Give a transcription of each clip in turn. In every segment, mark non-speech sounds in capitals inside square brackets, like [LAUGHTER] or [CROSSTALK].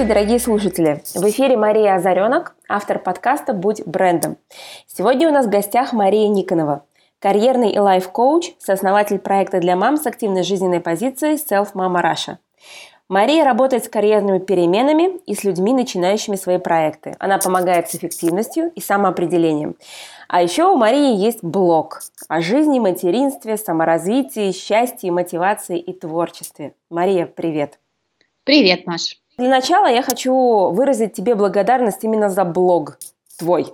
Здравствуйте, дорогие слушатели! В эфире Мария Озаренок, автор подкаста «Будь брендом». Сегодня у нас в гостях Мария Никонова, карьерный и лайф-коуч, сооснователь проекта для мам с активной жизненной позицией Self Mama Russia. Мария работает с карьерными переменами и с людьми, начинающими свои проекты. Она помогает с эффективностью и самоопределением. А еще у Марии есть блог о жизни, материнстве, саморазвитии, счастье, мотивации и творчестве. Мария, привет! Привет, Маш! Для начала я хочу выразить тебе благодарность именно за блог твой.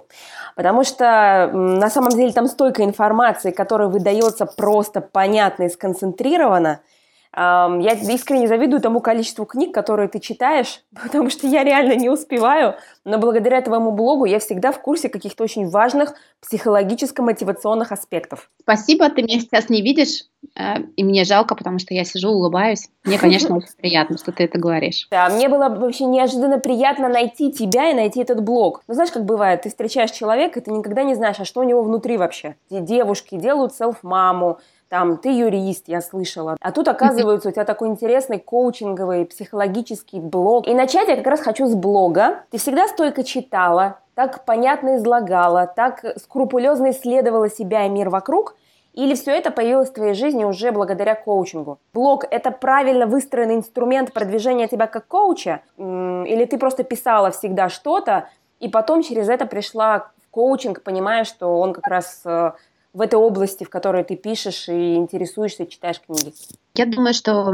Потому что на самом деле там столько информации, которая выдается просто понятно и сконцентрировано – я искренне завидую тому количеству книг, которые ты читаешь, [LAUGHS] потому что я реально не успеваю, но благодаря твоему блогу я всегда в курсе каких-то очень важных психологическо-мотивационных аспектов. Спасибо, ты меня сейчас не видишь, э, и мне жалко, потому что я сижу, улыбаюсь. Мне, конечно, [LAUGHS] очень приятно, что ты это говоришь. Да, мне было вообще неожиданно приятно найти тебя и найти этот блог. Ну, знаешь, как бывает, ты встречаешь человека, и ты никогда не знаешь, а что у него внутри вообще. Девушки делают селф-маму, там, ты юрист, я слышала. А тут, оказывается, у тебя такой интересный коучинговый, психологический блог. И начать я как раз хочу с блога. Ты всегда столько читала, так понятно излагала, так скрупулезно исследовала себя и мир вокруг, или все это появилось в твоей жизни уже благодаря коучингу? Блог – это правильно выстроенный инструмент продвижения тебя как коуча? Или ты просто писала всегда что-то, и потом через это пришла в коучинг, понимая, что он как раз э, в этой области, в которой ты пишешь и интересуешься, читаешь книги? Я думаю, что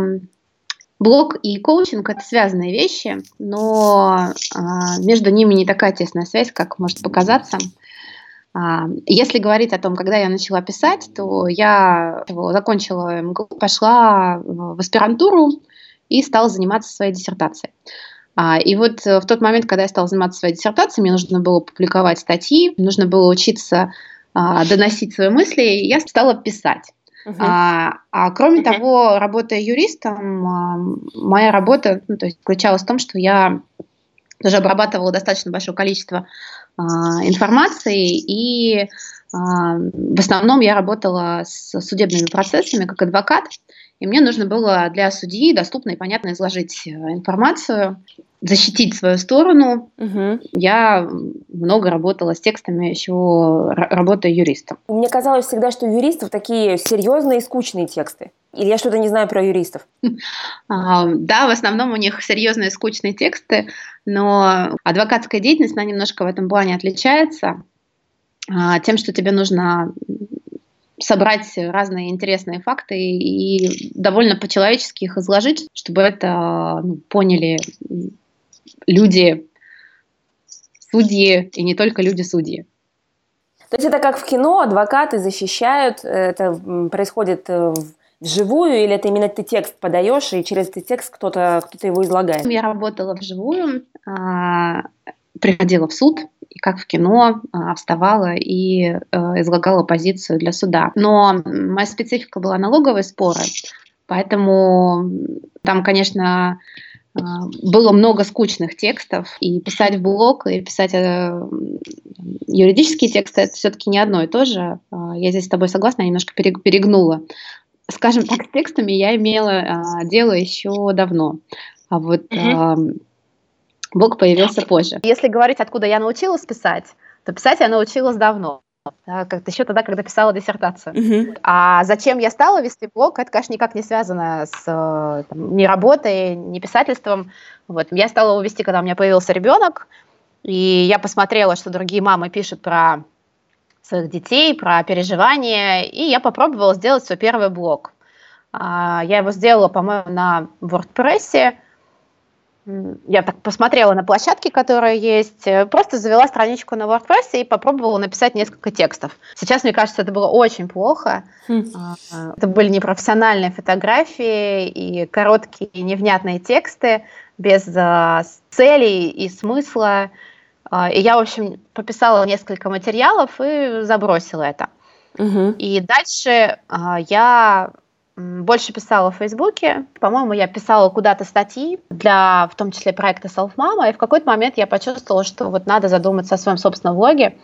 блог и коучинг это связанные вещи, но а, между ними не такая тесная связь, как может показаться. А, если говорить о том, когда я начала писать, то я закончила МГУ, пошла в аспирантуру и стала заниматься своей диссертацией. А, и вот в тот момент, когда я стала заниматься своей диссертацией, мне нужно было публиковать статьи, нужно было учиться а, доносить свои мысли, я стала писать. Uh-huh. А, а кроме uh-huh. того, работая юристом, а, моя работа ну, то есть, заключалась в том, что я тоже обрабатывала достаточно большое количество а, информации, и а, в основном я работала с судебными процессами как адвокат, и мне нужно было для судьи доступно и понятно изложить э, информацию защитить свою сторону. Угу. Я много работала с текстами, еще работая юристом. Мне казалось всегда, что у юристов такие серьезные и скучные тексты. Или я что-то не знаю про юристов? [LAUGHS] А, да, в основном у них серьезные и скучные тексты, но адвокатская деятельность, она немножко в этом плане отличается а, тем, что тебе нужно собрать разные интересные факты и довольно по-человечески их изложить, чтобы это ну, поняли люди судьи и не только люди-судьи. То есть это как в кино, адвокаты защищают, это происходит э, вживую, или это именно ты текст подаешь, и через этот текст кто-то кто его излагает? Я работала вживую, а, приходила в суд, и как в кино а, вставала и э, излагала позицию для суда. Но моя специфика была налоговые споры, поэтому там, конечно, было много скучных текстов, и писать в блог, и писать э, юридические тексты, это все-таки не одно и то же. А, я здесь с тобой согласна, я немножко перегнула. Скажем так, с текстами я имела а, дело еще давно. А вот угу. блог появился позже. Если говорить, откуда я научилась писать, то писать я научилась давно да, как-то еще тогда, когда писала диссертацию. Uh-huh. А зачем я стала вести блог, это, конечно, никак не связано с э, там, ни работой, ни писательством. Вот. Я стала его вести, когда у меня появился ребенок, и я посмотрела, что другие мамы пишут про своих детей, про переживания, и я попробовала сделать свой первый блог. А, я его сделала, по-моему, на WordPress, я так посмотрела на площадки, которые есть, э, просто завела страничку на WordPress и попробовала написать несколько текстов. Сейчас, мне кажется, это было очень плохо. Хм. А, это были непрофессиональные фотографии и короткие невнятные тексты без а, целей и смысла. А, и я, в общем, пописала несколько материалов и забросила это. Угу. И дальше я больше писала в Фейсбуке. По-моему, я писала куда-то статьи для, в том числе, проекта Self Mama, и в какой-то момент я почувствовала, что вот надо задуматься о своем собственном влоге.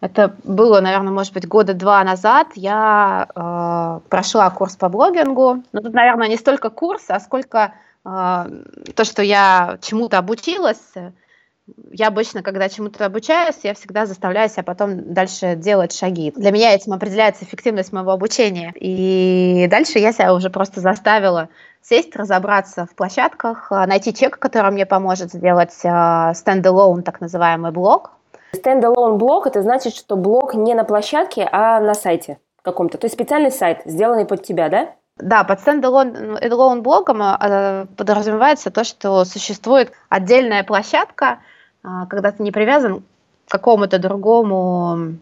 Это было, наверное, может быть, года два назад. Я э, прошла курс по блогингу. Но тут, наверное, не столько курс, а сколько э, то, что я чему-то обучилась, я обычно, когда чему-то обучаюсь, я всегда заставляю себя потом дальше делать шаги. Для меня этим определяется эффективность моего обучения. И дальше я себя уже просто заставила сесть, разобраться в площадках, а, найти человека, который мне поможет сделать standalone, так называемый блог. Standalone блог – это значит, что блог не на площадке, а на сайте каком-то. То есть специальный сайт, сделанный под тебя, да? Да, под standalone блогом а, подразумевается то, что существует отдельная площадка, когда ты не привязан к какому-то другому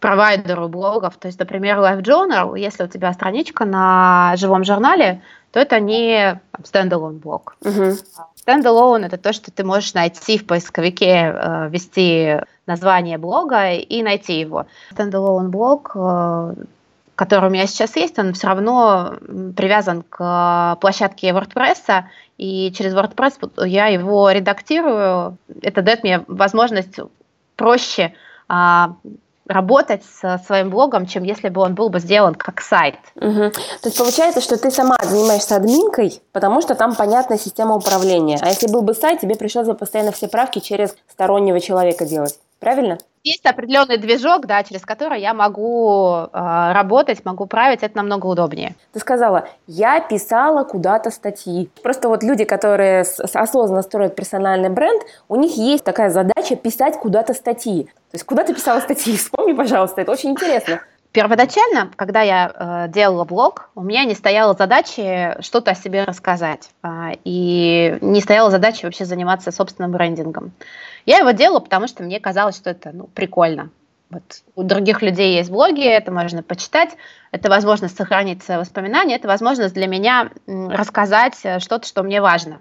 провайдеру блогов. То есть, например, LiveJournal, если у тебя страничка на живом журнале, то это не standalone блог. Standalone угу. это то, что ты можешь найти в поисковике, э, ввести название блога и найти его. Standalone блог э, который у меня сейчас есть, он все равно привязан к площадке WordPress, и через WordPress я его редактирую. Это дает мне возможность проще а, работать со своим блогом, чем если бы он был бы сделан как сайт. Угу. То есть получается, что ты сама занимаешься админкой, потому что там понятная система управления. А если был бы сайт, тебе пришлось бы постоянно все правки через стороннего человека делать. Правильно? Есть определенный движок, да, через который я могу э, работать, могу править, это намного удобнее. Ты сказала, я писала куда-то статьи. Просто вот люди, которые осознанно строят персональный бренд, у них есть такая задача писать куда-то статьи. То есть куда ты писала статьи? [LAUGHS] Вспомни, пожалуйста, это очень интересно. Первоначально, когда я э, делала блог, у меня не стояла задачи что-то о себе рассказать. Э, и не стояла задачи вообще заниматься собственным брендингом. Я его делала, потому что мне казалось, что это ну, прикольно. Вот у других людей есть блоги, это можно почитать, это возможность сохранить воспоминания, это возможность для меня рассказать э, что-то, что мне важно.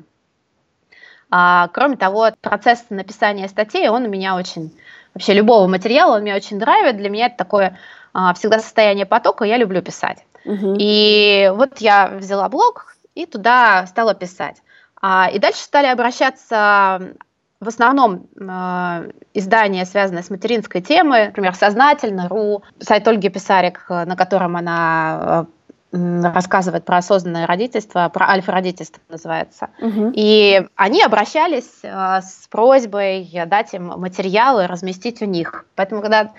А, кроме того, процесс написания статей, он у меня очень, вообще любого материала, он меня очень драйвит. Для меня это такое всегда состояние потока, я люблю писать. Угу. И вот я взяла блог и туда стала писать. А, и дальше стали обращаться в основном э, издания, связанные с материнской темой, например, «Сознательно.ру», сайт Ольги Писарик, на котором она э, рассказывает про осознанное родительство, про альфа-родительство называется. Угу. И они обращались э, с просьбой дать им материалы, разместить у них. Поэтому, когда а,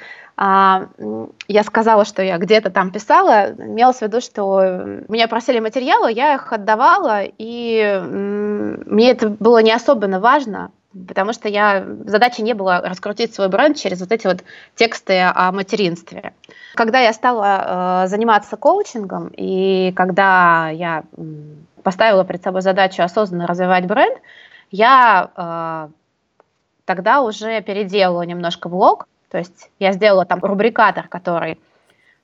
я сказала, что я где-то там писала, имелось в виду, что меня просили материалы, я их отдавала, и мне это было не особенно важно, потому что я, задача не была раскрутить свой бренд через вот эти вот тексты о материнстве. Когда я стала э, заниматься коучингом, и когда я поставила перед собой задачу осознанно развивать бренд, я э, тогда уже переделала немножко блог, то есть я сделала там рубрикатор, который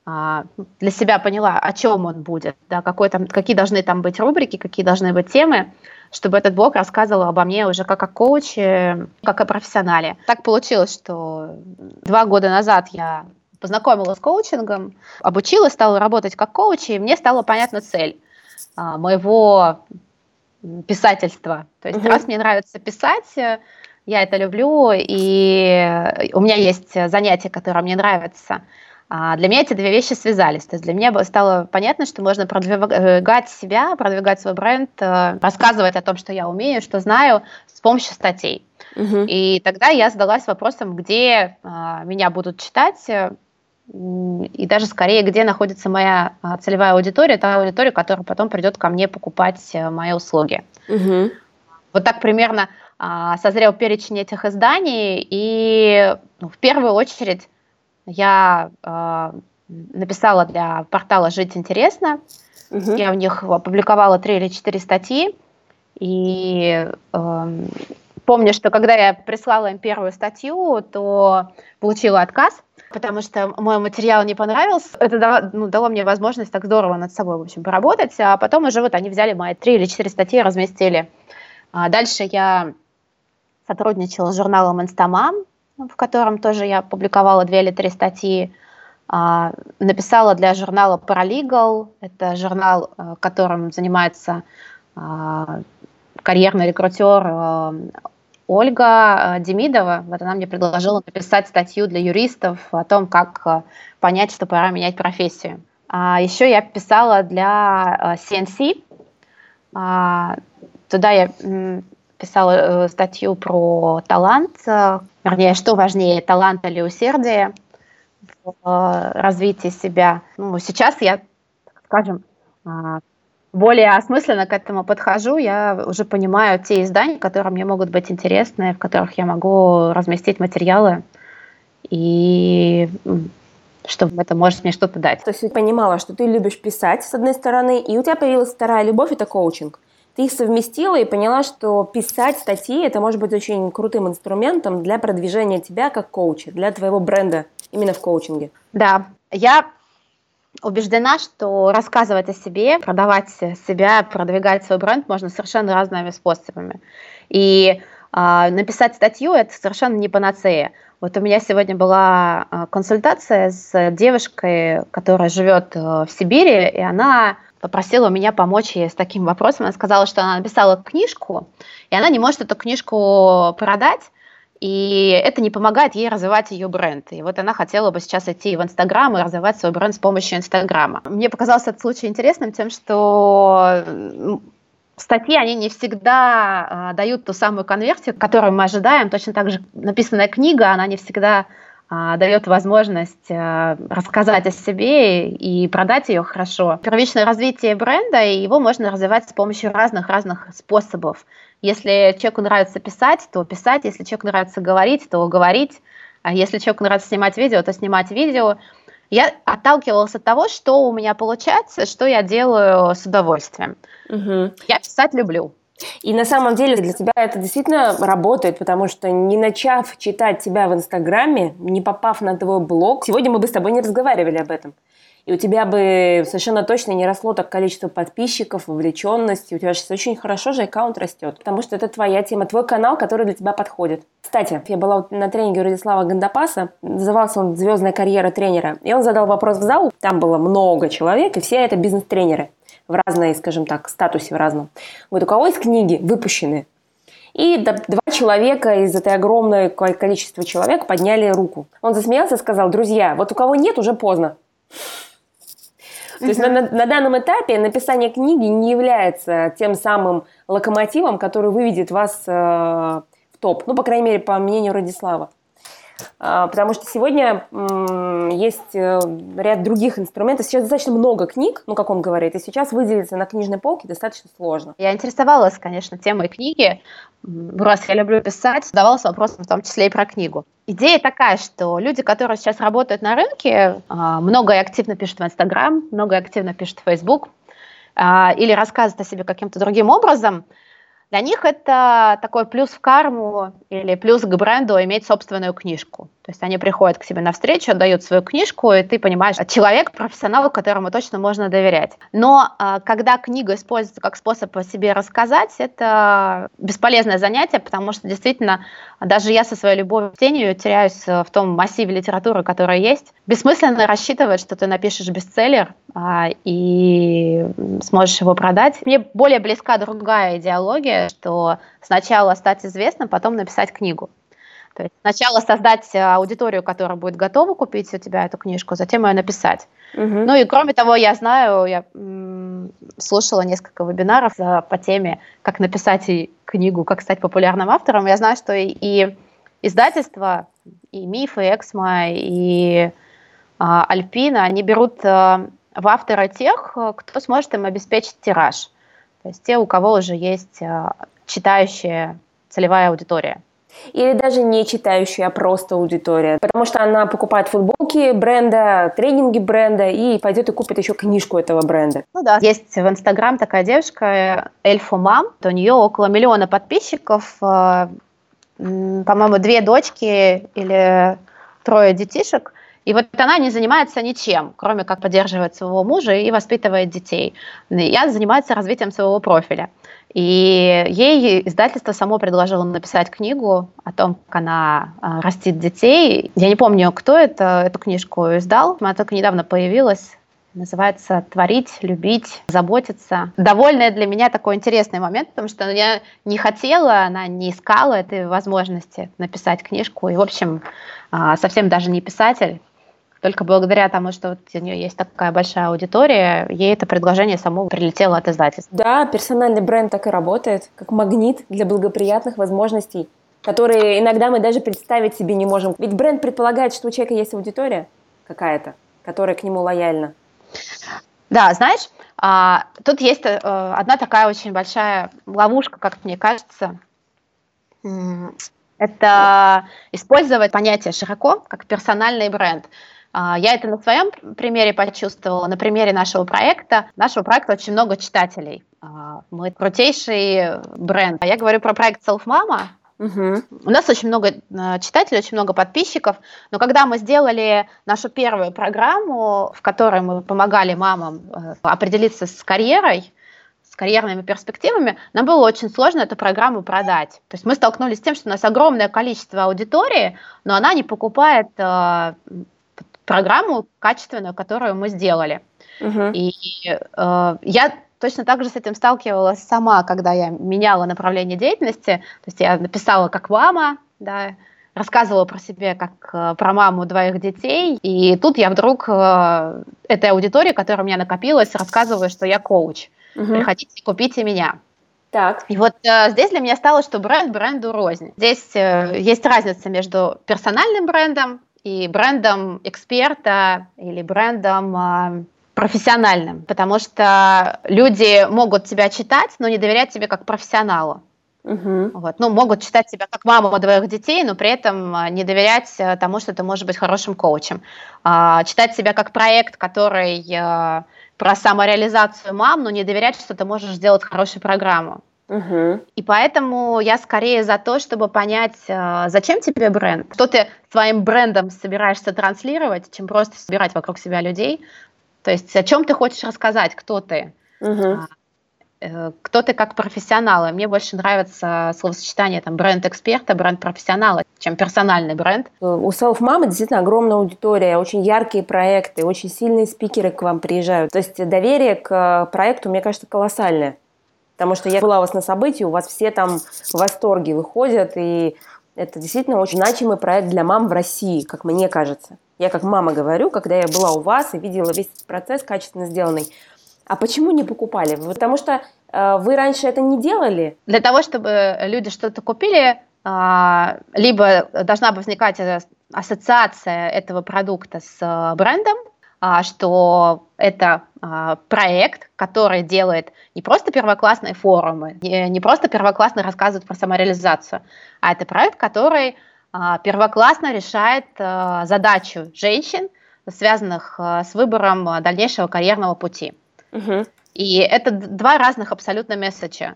э, для себя поняла, о чем он будет, да, какой там, какие должны там быть рубрики, какие должны быть темы, чтобы этот блог рассказывал обо мне уже как о коуче, как о профессионале. Так получилось, что два года назад я познакомилась с коучингом, обучилась, стала работать как коуч, и мне стала понятна цель а, моего писательства. То есть, угу. раз мне нравится писать, я это люблю, и у меня есть занятия, которые мне нравятся – а для меня эти две вещи связались. То есть для меня стало понятно, что можно продвигать себя, продвигать свой бренд, э, рассказывать о том, что я умею, что знаю, с помощью статей. Угу. И тогда я задалась вопросом, где а, меня будут читать, э, и даже скорее, где находится моя а, целевая аудитория, та аудитория, которая потом придет ко мне покупать э, мои услуги. Угу. Вот так примерно созрел перечень этих изданий, и ну, в первую очередь я э, написала для портала «Жить интересно». Угу. Я в них опубликовала три или четыре статьи. И э, помню, что когда я прислала им первую статью, то получила отказ, потому что мой материал не понравился. Это дало, ну, дало мне возможность так здорово над собой, в общем, поработать. А потом уже вот они взяли мои три или четыре статьи и разместили. А дальше я сотрудничала с журналом «Инстамам», в котором тоже я публиковала две или три статьи. А, написала для журнала Paralegal, это журнал, э, которым занимается а, карьерный рекрутер э, Ольга э, Демидова. Вот она мне предложила написать статью для юристов о том, как понять, что пора менять профессию. А еще я писала для CNC. Туда я писала э, статью про талант, э, вернее, что важнее, талант или усердие в э, развитии себя. Ну, сейчас я, скажем, а, более осмысленно к этому подхожу, я уже понимаю те издания, которые мне могут быть интересны, в которых я могу разместить материалы, и что это может мне что-то дать. То есть ты понимала, что ты любишь писать, с одной стороны, и у тебя появилась вторая любовь – это коучинг ты их совместила и поняла, что писать статьи это может быть очень крутым инструментом для продвижения тебя как коуча, для твоего бренда именно в коучинге. Да, я убеждена, что рассказывать о себе, продавать себя, продвигать свой бренд можно совершенно разными способами. И э, написать статью это совершенно не панацея. Вот у меня сегодня была консультация с девушкой, которая живет э, в Сибири, и она попросила меня помочь ей с таким вопросом. Она сказала, что она написала книжку, и она не может эту книжку продать, и это не помогает ей развивать ее бренд. И вот она хотела бы сейчас идти в Инстаграм и развивать свой бренд с помощью Инстаграма. Мне показался этот случай интересным тем, что статьи, они не всегда э, дают ту самую конверсию, которую мы ожидаем. Точно так же написанная книга, она не всегда а, дает возможность а, рассказать о себе и продать ее хорошо. Первичное развитие бренда, его можно развивать с помощью разных-разных способов. Если человеку нравится писать, то писать, если человеку нравится говорить, то говорить, а если человеку нравится снимать видео, то снимать видео. Я отталкивалась от того, что у меня получается, что я делаю с удовольствием. Угу. Я писать люблю. И на самом деле для тебя это действительно работает, потому что не начав читать тебя в Инстаграме, не попав на твой блог, сегодня мы бы с тобой не разговаривали об этом. И у тебя бы совершенно точно не росло так количество подписчиков, вовлеченности. У тебя сейчас очень хорошо же аккаунт растет, потому что это твоя тема, твой канал, который для тебя подходит. Кстати, я была на тренинге Радислава Гандапаса, назывался он «Звездная карьера тренера», и он задал вопрос в зал, там было много человек, и все это бизнес-тренеры в разной, скажем так, статусе в разном. Вот у кого есть книги выпущены? И два человека из этой огромного количества человек подняли руку. Он засмеялся и сказал, друзья, вот у кого нет, уже поздно. То есть на, на, на данном этапе написание книги не является тем самым локомотивом, который выведет вас э, в топ. Ну, по крайней мере, по мнению Радислава. А, потому что сегодня есть э, ряд других инструментов. Сейчас достаточно много книг, ну, как он говорит, и сейчас выделиться на книжной полке достаточно сложно. Я интересовалась, конечно, темой книги. Раз я люблю писать, задавалась вопросом в том числе и про книгу. Идея такая, что люди, которые сейчас работают на рынке, а, много активно пишут в Инстаграм, много активно пишут в Фейсбук, а, или рассказывают о себе каким-то другим образом – для них это такой плюс в карму или плюс к бренду иметь собственную книжку. То есть они приходят к тебе на встречу, отдают свою книжку, и ты понимаешь, человек, профессионал, которому точно можно доверять. Но а, когда книга используется как способ о себе рассказать, это бесполезное занятие, потому что действительно даже я со своей любовью к чтению теряюсь э, в том массиве литературы, которая есть. Бессмысленно рассчитывать, что ты напишешь бестселлер а, и сможешь его продать. Мне более близка другая идеология, что сначала стать известным, потом написать книгу. То есть сначала создать э, аудиторию, которая будет готова купить у тебя эту книжку, затем ее написать. Угу. Ну и кроме того, я знаю, я слушала несколько вебинаров по теме, как написать и книгу, как стать популярным автором. Я знаю, что и, и издательства, и Миф, и Эксмо, и а, Альпина, они берут а, в автора тех, кто сможет им обеспечить тираж. То есть те, у кого уже есть а, читающая целевая аудитория. Или даже не читающая, а просто аудитория. Потому что она покупает футболки бренда, тренинги бренда и пойдет и купит еще книжку этого бренда. Ну да. Есть в Инстаграм такая девушка, Эльфу Мам. У нее около миллиона подписчиков. Э, по-моему, две дочки или трое детишек. И вот она не занимается ничем, кроме как поддерживать своего мужа и воспитывает детей. Она занимается развитием своего профиля. И ей издательство само предложило написать книгу о том, как она а, растит детей. Я не помню, кто это, эту книжку издал. Она только недавно появилась. Называется «Творить, любить, заботиться». Довольно для меня такой интересный момент, потому что я не хотела, она не искала этой возможности написать книжку. И, в общем, а, совсем даже не писатель, только благодаря тому, что вот у нее есть такая большая аудитория, ей это предложение само прилетело от издательства. Да, персональный бренд так и работает, как магнит для благоприятных возможностей, которые иногда мы даже представить себе не можем. Ведь бренд предполагает, что у человека есть аудитория какая-то, которая к нему лояльна. Да, знаешь, а, тут есть э, одна такая очень большая ловушка, как мне кажется. Это использовать понятие широко, как персональный бренд. А, я это на своем примере почувствовала, на примере нашего проекта. Нашего проекта очень много читателей. А, мы крутейший бренд. Я говорю про проект Self Mama, Угу. У нас очень много читателей, очень много подписчиков, но когда мы сделали нашу первую программу, в которой мы помогали мамам э, определиться с карьерой, с карьерными перспективами, нам было очень сложно эту программу продать. То есть мы столкнулись с тем, что у нас огромное количество аудитории, но она не покупает программу качественную, которую мы сделали. Uh-huh. И э, я точно так же с этим сталкивалась сама, когда я меняла направление деятельности. То есть я написала как мама, да, рассказывала про себя как э, про маму двоих детей, и тут я вдруг э, этой аудитории, которая у меня накопилась, рассказываю, что я коуч. Угу. Приходите, купите меня. Так. И вот э, здесь для меня стало, что бренд бренду рознь. Здесь э, есть разница между персональным брендом и брендом эксперта или брендом э, профессиональным, потому что люди могут тебя читать, но не доверять тебе как профессионалу. Угу. Вот. Ну, могут читать тебя как маму двоих детей, но при этом а, не доверять э, тому, что ты можешь быть хорошим коучем. А, читать себя как проект, который а, про самореализацию мам, но не доверять, что ты можешь сделать хорошую программу. Угу. И поэтому я скорее за то, чтобы понять, зачем тебе бренд, что ты своим брендом собираешься транслировать, чем просто собирать вокруг себя людей, то есть о чем ты хочешь рассказать, кто ты? Угу. Кто ты как профессионал? мне больше нравится словосочетание там бренд эксперта, бренд профессионала, чем персональный бренд. У Self Mama действительно огромная аудитория, очень яркие проекты, очень сильные спикеры к вам приезжают. То есть доверие к проекту, мне кажется, колоссальное. Потому что я была у вас на событии, у вас все там в восторге выходят, и это действительно очень значимый проект для мам в России, как мне кажется. Я как мама говорю, когда я была у вас и видела весь процесс качественно сделанный. А почему не покупали? Потому что э, вы раньше это не делали? Для того, чтобы люди что-то купили, э, либо должна возникать ассоциация этого продукта с э, брендом, что это э, проект, который делает не просто первоклассные форумы, не, просто первоклассно рассказывает про самореализацию, а это проект, который а, первоклассно решает а, задачу женщин, связанных а, с выбором дальнейшего карьерного пути. Угу. И это два разных абсолютно месседжа.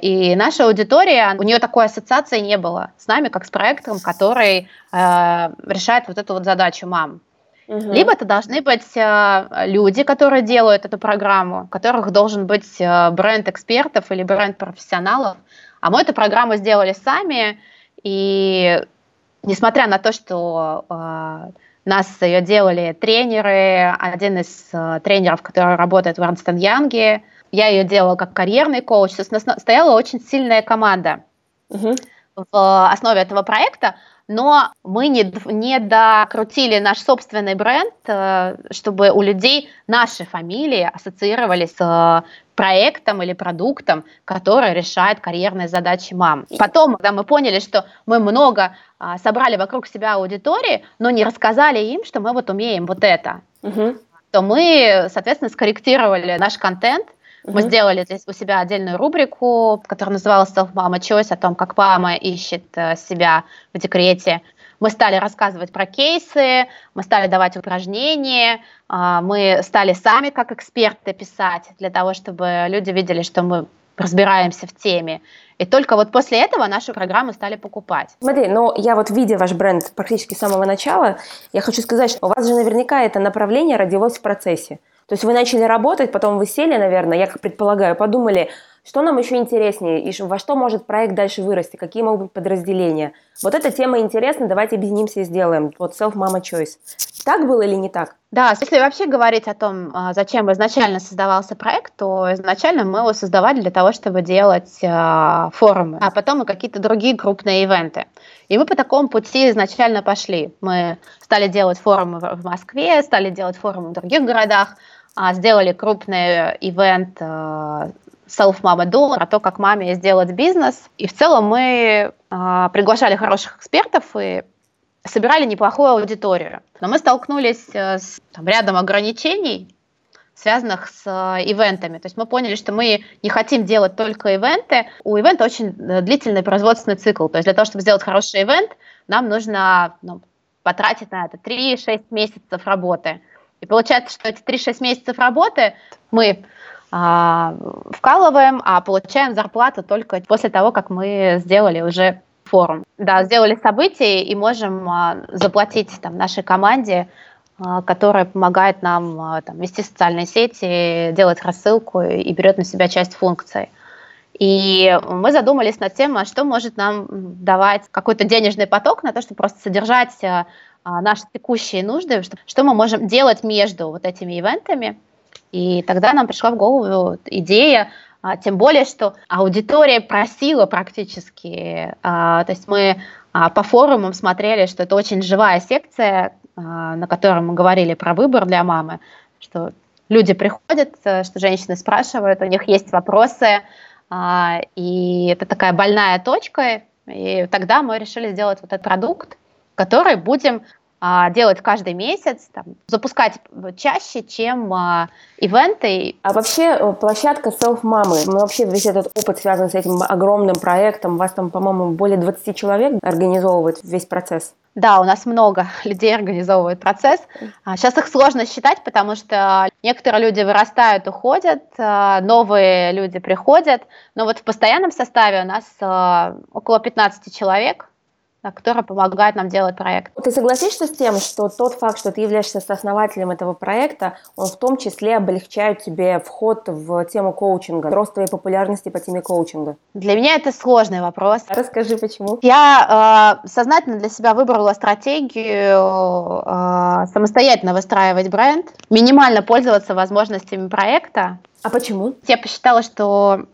И наша аудитория, у нее такой ассоциации не было с нами, как с проектом, который решает вот эту вот задачу мам. Угу. Либо это должны быть люди, которые делают эту программу, у которых должен быть бренд экспертов или бренд профессионалов. А мы эту программу сделали сами, и несмотря на то, что э, нас ее делали тренеры, один из э, тренеров, который работает в Эрнст Янге, я ее делала как карьерный коуч, то есть у нас стояла очень сильная команда угу. в основе этого проекта, но мы не, не докрутили наш собственный бренд, э, чтобы у людей наши фамилии ассоциировались с проектом или продуктом, который решает карьерные задачи мам. Потом, когда мы поняли, что мы много а, собрали вокруг себя аудитории, но не рассказали им, что мы вот умеем вот это, угу. то мы, соответственно, скорректировали наш контент, мы mm сделали здесь у себя отдельную рубрику, которая называлась Self Mama Choice, о том, как мама ищет э, себя в декрете. Мы стали рассказывать про кейсы, мы стали давать упражнения, а, мы стали сами как эксперты писать для того, чтобы люди видели, что мы разбираемся в теме. И только вот после этого нашу программу стали покупать. Смотри, ну я вот видя ваш бренд практически с самого начала, я хочу сказать, что у вас же наверняка это направление родилось в процессе. То есть вы начали работать, потом вы сели, наверное, я как предполагаю, подумали, Что нам еще интереснее и во что может проект дальше вырасти, какие могут быть подразделения. Вот эта тема интересна, давайте объединимся и сделаем. Вот Self Mama Choice. Так было или не так? Да, если вообще говорить о том, а, зачем изначально создавался проект, то изначально мы его создавали для того, чтобы делать э, форумы, а потом и какие-то другие крупные ивенты. И мы по такому пути изначально пошли. Мы стали делать форумы в Москве, стали делать форумы в других городах, а, сделали крупный ивент э, Self Mama Do, про то, как маме сделать бизнес. И в целом мы э, приглашали хороших экспертов и собирали неплохую аудиторию. Но мы столкнулись э, с там, рядом ограничений, связанных с э, ивентами. То есть мы поняли, что мы не хотим делать только ивенты. У ивента очень э, длительный производственный цикл. То есть для того, чтобы сделать хороший ивент, нам нужно ну, потратить на это 3-6 месяцев работы. И получается, что эти 3-6 месяцев работы мы а, вкалываем, а получаем зарплату только после того, как мы сделали уже форум. Да, сделали событие и можем а, заплатить там, нашей команде, а, которая помогает нам там, вести социальные сети, делать рассылку и берет на себя часть функций. И мы задумались над тем, а что может нам давать какой-то денежный поток на то, чтобы просто содержать наши текущие нужды, что, что мы можем делать между вот этими ивентами. И тогда нам пришла в голову идея а, тем более, что аудитория просила практически, а, то есть мы а, по форумам смотрели, что это очень живая секция, на которой мы говорили про выбор для мамы, что люди приходят, что женщины спрашивают, у них есть вопросы, и это такая больная точка, и тогда мы решили сделать вот этот продукт, который будем а, делать каждый месяц, там, запускать чаще, чем а, ивенты. А вообще э, площадка Self Мамы, ну, вообще весь этот опыт связан с этим огромным проектом, у вас там, по-моему, более 20 человек организовывает весь процесс. Да, у нас много [LAUGHS] людей организовывают процесс. Сейчас а, их сложно считать, потому что некоторые люди вырастают, уходят, а, новые люди приходят. Но вот в постоянном составе у нас около 15 человек которая помогает нам делать проект. Ты согласишься с тем, что тот факт, что ты являешься сооснователем этого проекта, он в том числе облегчает тебе вход в тему коучинга, рост твоей популярности по теме коучинга? Для меня это сложный вопрос. Расскажи, почему. Я э, сознательно для себя выбрала стратегию э, самостоятельно выстраивать бренд, минимально пользоваться возможностями проекта. А почему? Я посчитала, что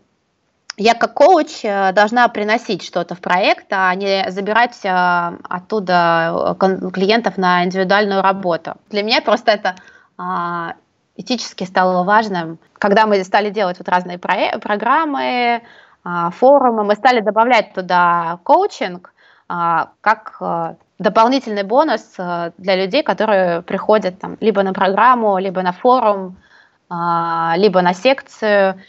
я как коуч э, должна приносить что-то в проект, а не забирать э, оттуда э, клиентов на индивидуальную работу. Для меня просто это а, этически стало важным. Когда мы стали делать вот разные программы, а, форумы, мы стали добавлять туда коучинг а, как дополнительный бонус для людей, которые приходят там, либо на программу, либо на форум, либо на секцию.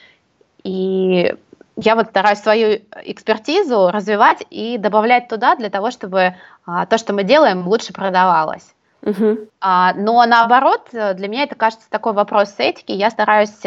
И я вот стараюсь свою экспертизу развивать и добавлять туда для того, чтобы а, то, что мы делаем, лучше продавалось. Uh-huh. А, но наоборот, для меня это кажется такой вопрос этики. Я стараюсь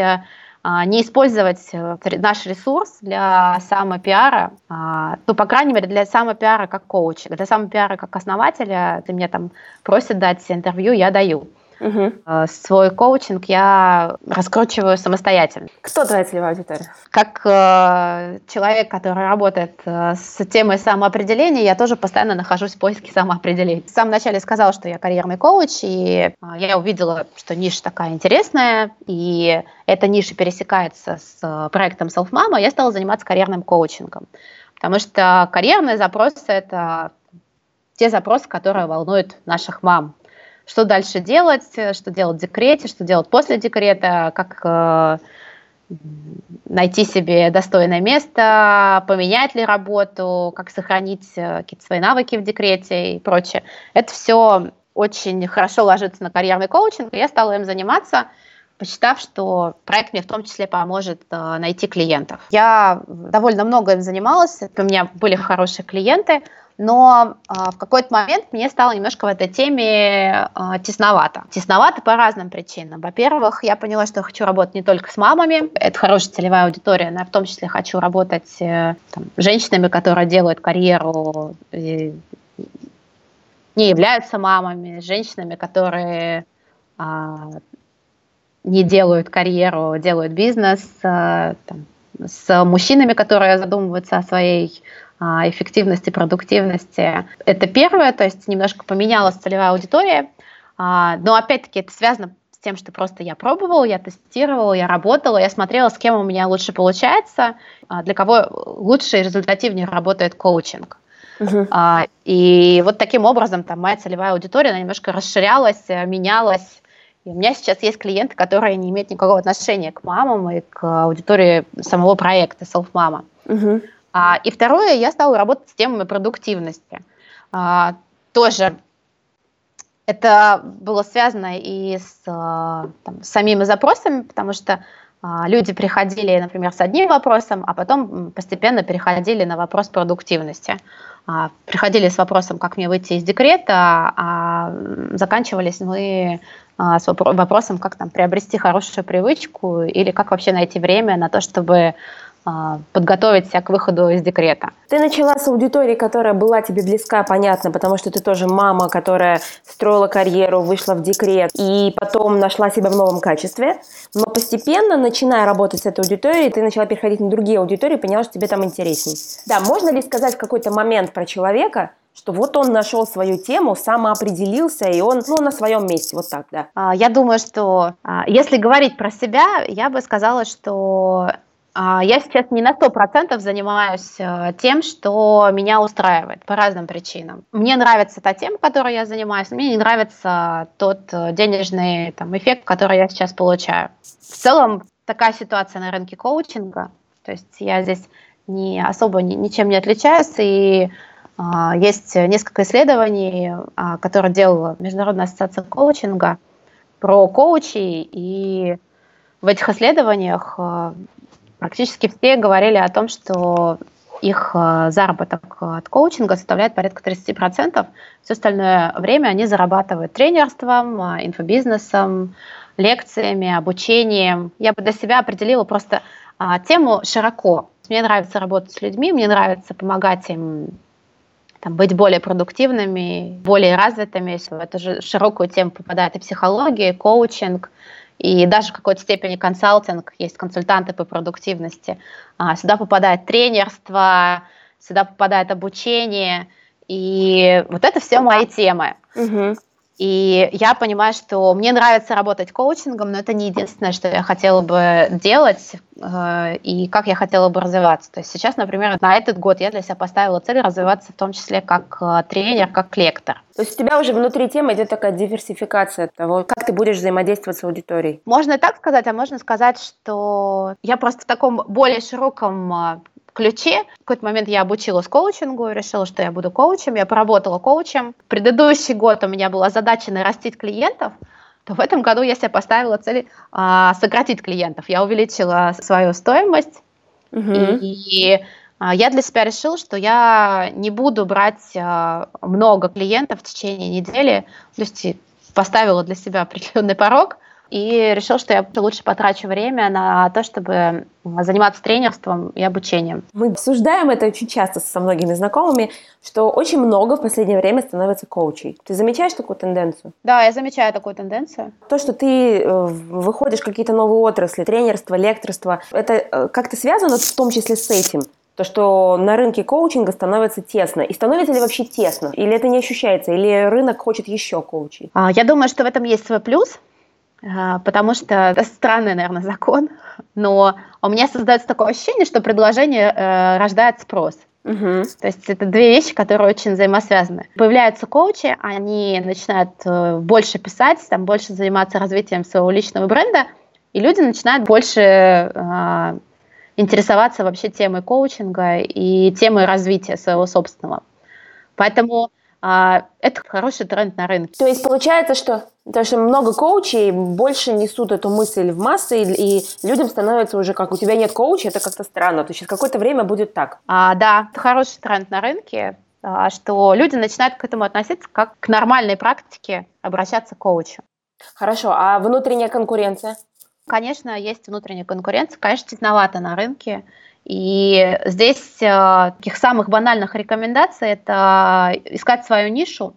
а, не использовать э, наш ресурс для самопиара, а, ну, по крайней мере, для самопиара как коуча, для самопиара как основателя. Ты меня там просят дать интервью, я даю. Угу. Свой коучинг я раскручиваю самостоятельно. Кто твоя целевая аудитория? Как э, человек, который работает э, с темой самоопределения, я тоже постоянно нахожусь в поиске самоопределения. В самом начале сказала, что я карьерный коуч, и э, я увидела, что ниша такая интересная, и эта ниша пересекается с э, проектом Self Mama, я стала заниматься карьерным коучингом. Потому что карьерные запросы – это те запросы, которые волнуют наших мам что дальше делать, что делать в декрете, что делать после декрета, как э, найти себе достойное место, поменять ли работу, как сохранить э, какие-то свои навыки в декрете и прочее. Это все очень хорошо ложится на карьерный коучинг, и я стала им заниматься, посчитав, что проект мне в том числе поможет э, найти клиентов. Я довольно много им занималась, у меня были хорошие клиенты, но а, в какой-то момент мне стало немножко в этой теме а, тесновато. Тесновато по разным причинам. Во-первых, я поняла, что хочу работать не только с мамами, это хорошая целевая аудитория, но я в том числе хочу работать с э, женщинами, которые делают карьеру, не являются мамами, с женщинами, которые а, не делают карьеру, делают бизнес, а, там, с мужчинами, которые задумываются о своей эффективности, продуктивности. Это первое, то есть немножко поменялась целевая аудитория, а, но опять-таки это связано с тем, что просто я пробовала, я тестировала, я работала, я смотрела, с кем у меня лучше получается, а, для кого лучше и результативнее работает коучинг. Uh-huh. А, и вот таким образом там моя целевая аудитория она немножко расширялась, менялась. И у меня сейчас есть клиенты, которые не имеют никакого отношения к мамам и к аудитории самого проекта Self Mama. Uh-huh. А, и второе, я стала работать с темами продуктивности. А, тоже это было связано и с там, самими запросами, потому что а, люди приходили, например, с одним вопросом, а потом постепенно переходили на вопрос продуктивности. А, приходили с вопросом, как мне выйти из декрета, а заканчивались мы а, с вопросом, как там приобрести хорошую привычку или как вообще найти время на то, чтобы а, подготовить себя к выходу из декрета. Ты начала с аудитории, которая была тебе близка, понятно, потому что ты тоже мама, которая строила карьеру, вышла в декрет и потом нашла себя в новом качестве. Но постепенно, начиная работать с этой аудиторией, ты начала переходить на другие аудитории, поняла, что тебе там интересней. Да, можно ли сказать в какой-то момент про человека, что вот он нашел свою тему, самоопределился, и он ну, на своем месте, вот так, да. А, я думаю, что а, если говорить про себя, я бы сказала, что а, я сейчас не на 100% занимаюсь э, тем, что меня устраивает по разным причинам. Мне нравится та тема, которой я занимаюсь, мне не нравится тот э, денежный там, эффект, который я сейчас получаю. В целом такая ситуация на рынке коучинга, то есть я здесь не особо ни, ничем не отличаюсь, и а, есть несколько исследований, а, которые делала Международная ассоциация коучинга про коучей, и в этих исследованиях а, практически все говорили о том, что их э, заработок от коучинга составляет порядка 30%. Все остальное время они зарабатывают тренерством, э, инфобизнесом, лекциями, обучением. Я бы для себя определила просто а, тему широко. Мне нравится работать с людьми, мне нравится помогать им там, быть более продуктивными, более развитыми. В эту же широкую тему попадает и психология, и коучинг, и даже в какой-то степени консалтинг, есть консультанты по продуктивности. А, сюда попадает тренерство, сюда попадает обучение, и вот это все мои темы. Угу. И я понимаю, что мне нравится работать коучингом, но это не единственное, что я хотела бы делать э, и как я хотела бы развиваться. То есть сейчас, например, на этот год я для себя поставила цель развиваться в том числе как э, тренер, как лектор. То есть у тебя уже внутри темы идет такая диверсификация того, как ты будешь взаимодействовать с аудиторией. Можно и так сказать, а можно сказать, что я просто в таком более широком э, ключе. В какой-то момент я обучилась коучингу, решила, что я буду коучем. Я поработала коучем. Предыдущий год у меня была задача нарастить клиентов, то в этом году я себе поставила цель а, сократить клиентов. Я увеличила свою стоимость, угу. и, и а, я для себя решила, что я не буду брать а, много клиентов в течение недели, то есть поставила для себя определенный порог, и решил, что я лучше потрачу время на то, чтобы заниматься тренерством и обучением. Мы обсуждаем это очень часто со многими знакомыми, что очень много в последнее время становится коучей. Ты замечаешь такую тенденцию? Да, я замечаю такую тенденцию. То, что ты э, выходишь в какие-то новые отрасли, тренерство, лекторство, это э, как-то связано в том числе с этим? То, что на рынке коучинга становится тесно. И становится ли вообще тесно? Или это не ощущается? Или рынок хочет еще коучей? А, я думаю, что в этом есть свой плюс. А, потому что это странный, наверное, закон, но у меня создается такое ощущение, что предложение э, рождает спрос. Угу. То есть это две вещи, которые очень взаимосвязаны. Появляются коучи, они начинают э, больше писать, там, больше заниматься развитием своего личного бренда, и люди начинают больше э, интересоваться вообще темой коучинга и темой развития своего собственного. Поэтому а, это хороший тренд на рынке. То есть получается, что то, что много коучей больше несут эту мысль в массы, и, и людям становится уже как, у тебя нет коуча, это как-то странно. То есть какое-то время будет так. А, да, это хороший тренд на рынке, а, что люди начинают к этому относиться как к нормальной практике обращаться к коучу. Хорошо, а внутренняя конкуренция? Конечно, есть внутренняя конкуренция, конечно, тесновато на рынке. И здесь э, таких самых банальных рекомендаций это искать свою нишу,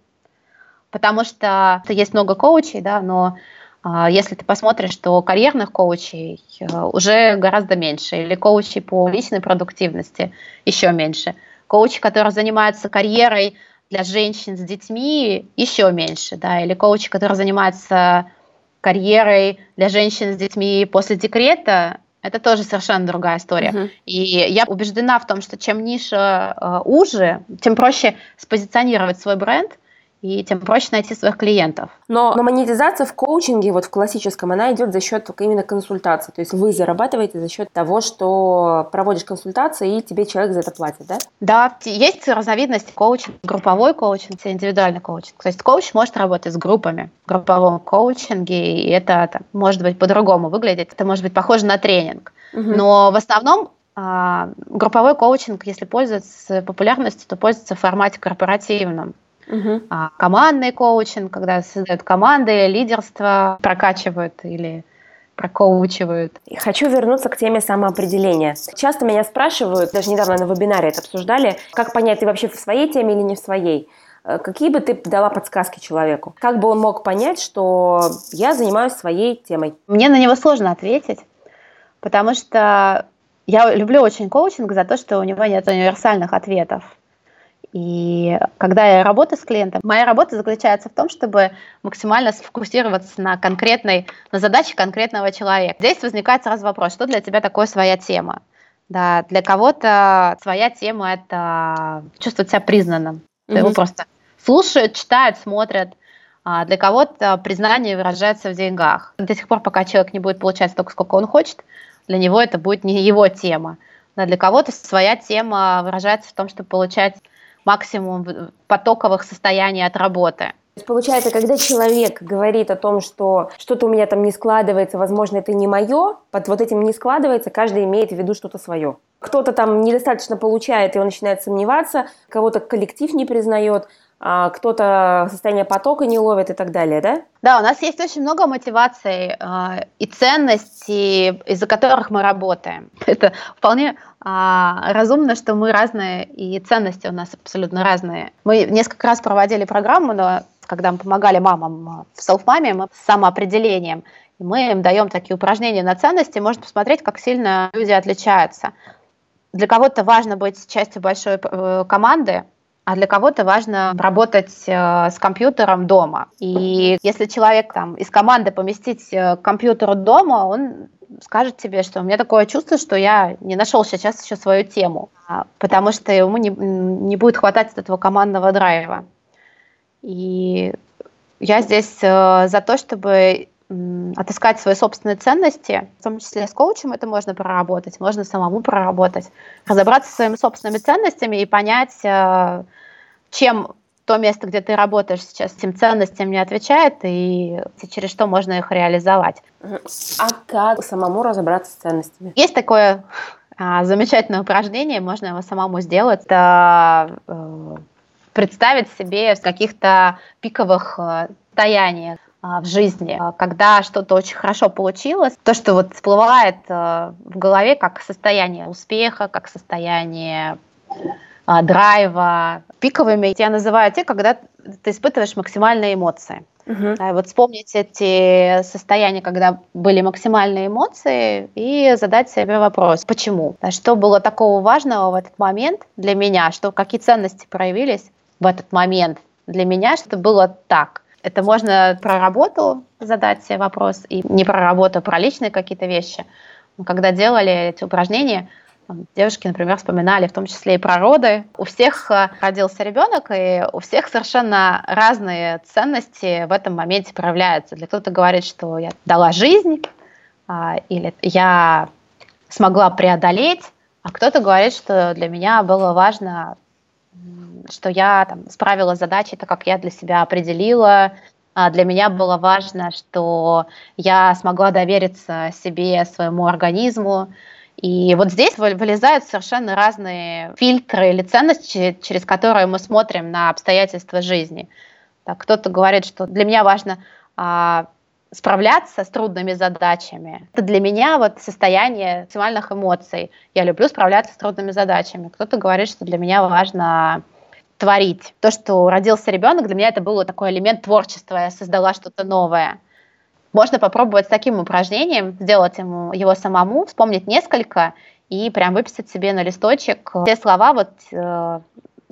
потому что есть много коучей, да, но А, если ты посмотришь, что карьерных коучей э, уже гораздо меньше, или коучей по личной продуктивности еще меньше, коучи, которые занимаются карьерой для женщин с детьми, еще меньше, да, или коучи, которые занимаются карьерой для женщин с детьми после декрета, это тоже совершенно другая история. Uh-huh. И я убеждена в том, что чем ниша э, уже, тем проще спозиционировать свой бренд – и тем проще найти своих клиентов. Но, но монетизация в коучинге, вот в классическом, она идет за счет именно консультации. То есть вы зарабатываете за счет того, что проводишь консультации, и тебе человек за это платит, да? Да, есть разновидность коучинг, групповой коучинг индивидуальный коучинг. То есть коуч может работать с группами в групповом коучинге, и это там, может быть по-другому выглядеть. Это может быть похоже на тренинг. Угу. Но в основном а, групповой коучинг, если пользуется популярностью, то пользуется в формате корпоративном. Угу. А, командный коучинг, когда создают команды, лидерство прокачивают или прокоучивают. Хочу вернуться к теме самоопределения. Часто меня спрашивают, даже недавно на вебинаре это обсуждали, как понять, ты вообще в своей теме или не в своей. Э, какие бы ты дала подсказки человеку? Как бы он мог понять, что я занимаюсь своей темой? Мне на него сложно ответить, потому что я люблю очень коучинг за то, что у него нет универсальных ответов. И когда я работаю с клиентом, моя работа заключается в том, чтобы максимально сфокусироваться на конкретной, на задаче конкретного человека. Здесь возникает сразу вопрос, что для тебя такое своя тема? Да, для кого-то своя тема – это чувствовать себя признанным. Mm-hmm. Его просто слушают, читают, смотрят. А для кого-то признание выражается в деньгах. До тех пор, пока человек не будет получать столько, сколько он хочет, для него это будет не его тема. Да, для кого-то своя тема выражается в том, чтобы получать максимум потоковых состояний от работы. Получается, когда человек говорит о том, что что-то у меня там не складывается, возможно, это не мое, под вот этим не складывается, каждый имеет в виду что-то свое. Кто-то там недостаточно получает, и он начинает сомневаться, кого-то коллектив не признает, кто-то состояние потока не ловит и так далее, да? Да, у нас есть очень много мотиваций э, и ценностей, из-за которых мы работаем. [LAUGHS] Это вполне а, разумно, что мы разные, и ценности у нас абсолютно разные. Мы несколько раз проводили программу, но когда мы помогали мамам в селф-маме, мы с самоопределением, мы им даем такие упражнения на ценности, можно посмотреть, как сильно люди отличаются. Для кого-то важно быть частью большой э, команды, а для кого-то важно работать э, с компьютером дома. И если человек там из команды поместить э, к компьютеру дома, он скажет тебе, что у меня такое чувство, что я не нашел сейчас еще свою тему, а, потому что ему не, не будет хватать этого командного драйва. И я здесь э, за то, чтобы отыскать свои собственные ценности, в том числе с коучем это можно проработать, можно самому проработать, разобраться со своими собственными ценностями и понять, чем то место, где ты работаешь сейчас, этим ценностям не отвечает, и через что можно их реализовать. А как самому разобраться с ценностями? Есть такое а, замечательное упражнение, можно его самому сделать. Это э, представить себе в каких-то пиковых э, состояниях в жизни, когда что-то очень хорошо получилось, то, что вот всплывает э, в голове как состояние успеха, как состояние а, драйва. Пиковыми я называю те, когда ты испытываешь максимальные эмоции. Uh-huh. Да, вот вспомнить эти состояния, когда были максимальные эмоции, и задать себе вопрос, почему? Да, что было такого важного в этот момент для меня, что какие ценности проявились в этот момент для меня, что было так. Это можно про работу задать себе вопрос, и не про работу, а про личные какие-то вещи. Когда делали эти упражнения, Девушки, например, вспоминали в том числе и про роды. У всех э, родился ребенок, и у всех совершенно разные ценности в этом моменте проявляются. Для кто-то говорит, что я дала жизнь, а, или я смогла преодолеть, а кто-то говорит, что для меня было важно, что я там, справила задачи так, как я для себя определила. А для меня было важно, что я смогла довериться себе, своему организму, и вот здесь вылезают совершенно разные фильтры или ценности, через которые мы смотрим на обстоятельства жизни. Так, кто-то говорит, что для меня важно а, справляться с трудными задачами. Это для меня вот состояние максимальных эмоций. Я люблю справляться с трудными задачами. Кто-то говорит, что для меня важно творить. То, что родился ребенок, для меня это был такой элемент творчества. Я создала что-то новое. Можно попробовать с таким упражнением, сделать ему, его самому, вспомнить несколько и прям выписать себе на листочек все слова, вот э,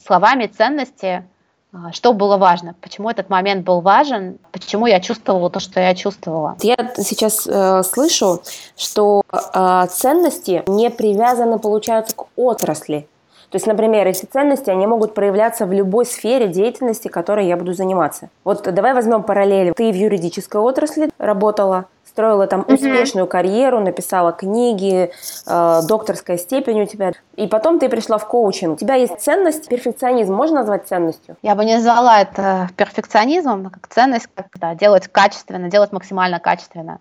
словами ценности, э, что было важно, почему этот момент был важен, почему я чувствовала то, что я чувствовала. Я сейчас э, слышу, что э, ценности не привязаны, получается, к отрасли. То есть, например, эти ценности, они могут проявляться в любой сфере деятельности, которой я буду заниматься. Вот давай возьмем параллель. Ты в юридической отрасли работала, строила там успешную карьеру, написала книги, э, докторская степень у тебя, и потом ты пришла в коучинг. У тебя есть ценность, перфекционизм, можно назвать ценностью? Я бы не назвала это перфекционизмом, как ценность, как да, делать качественно, делать максимально качественно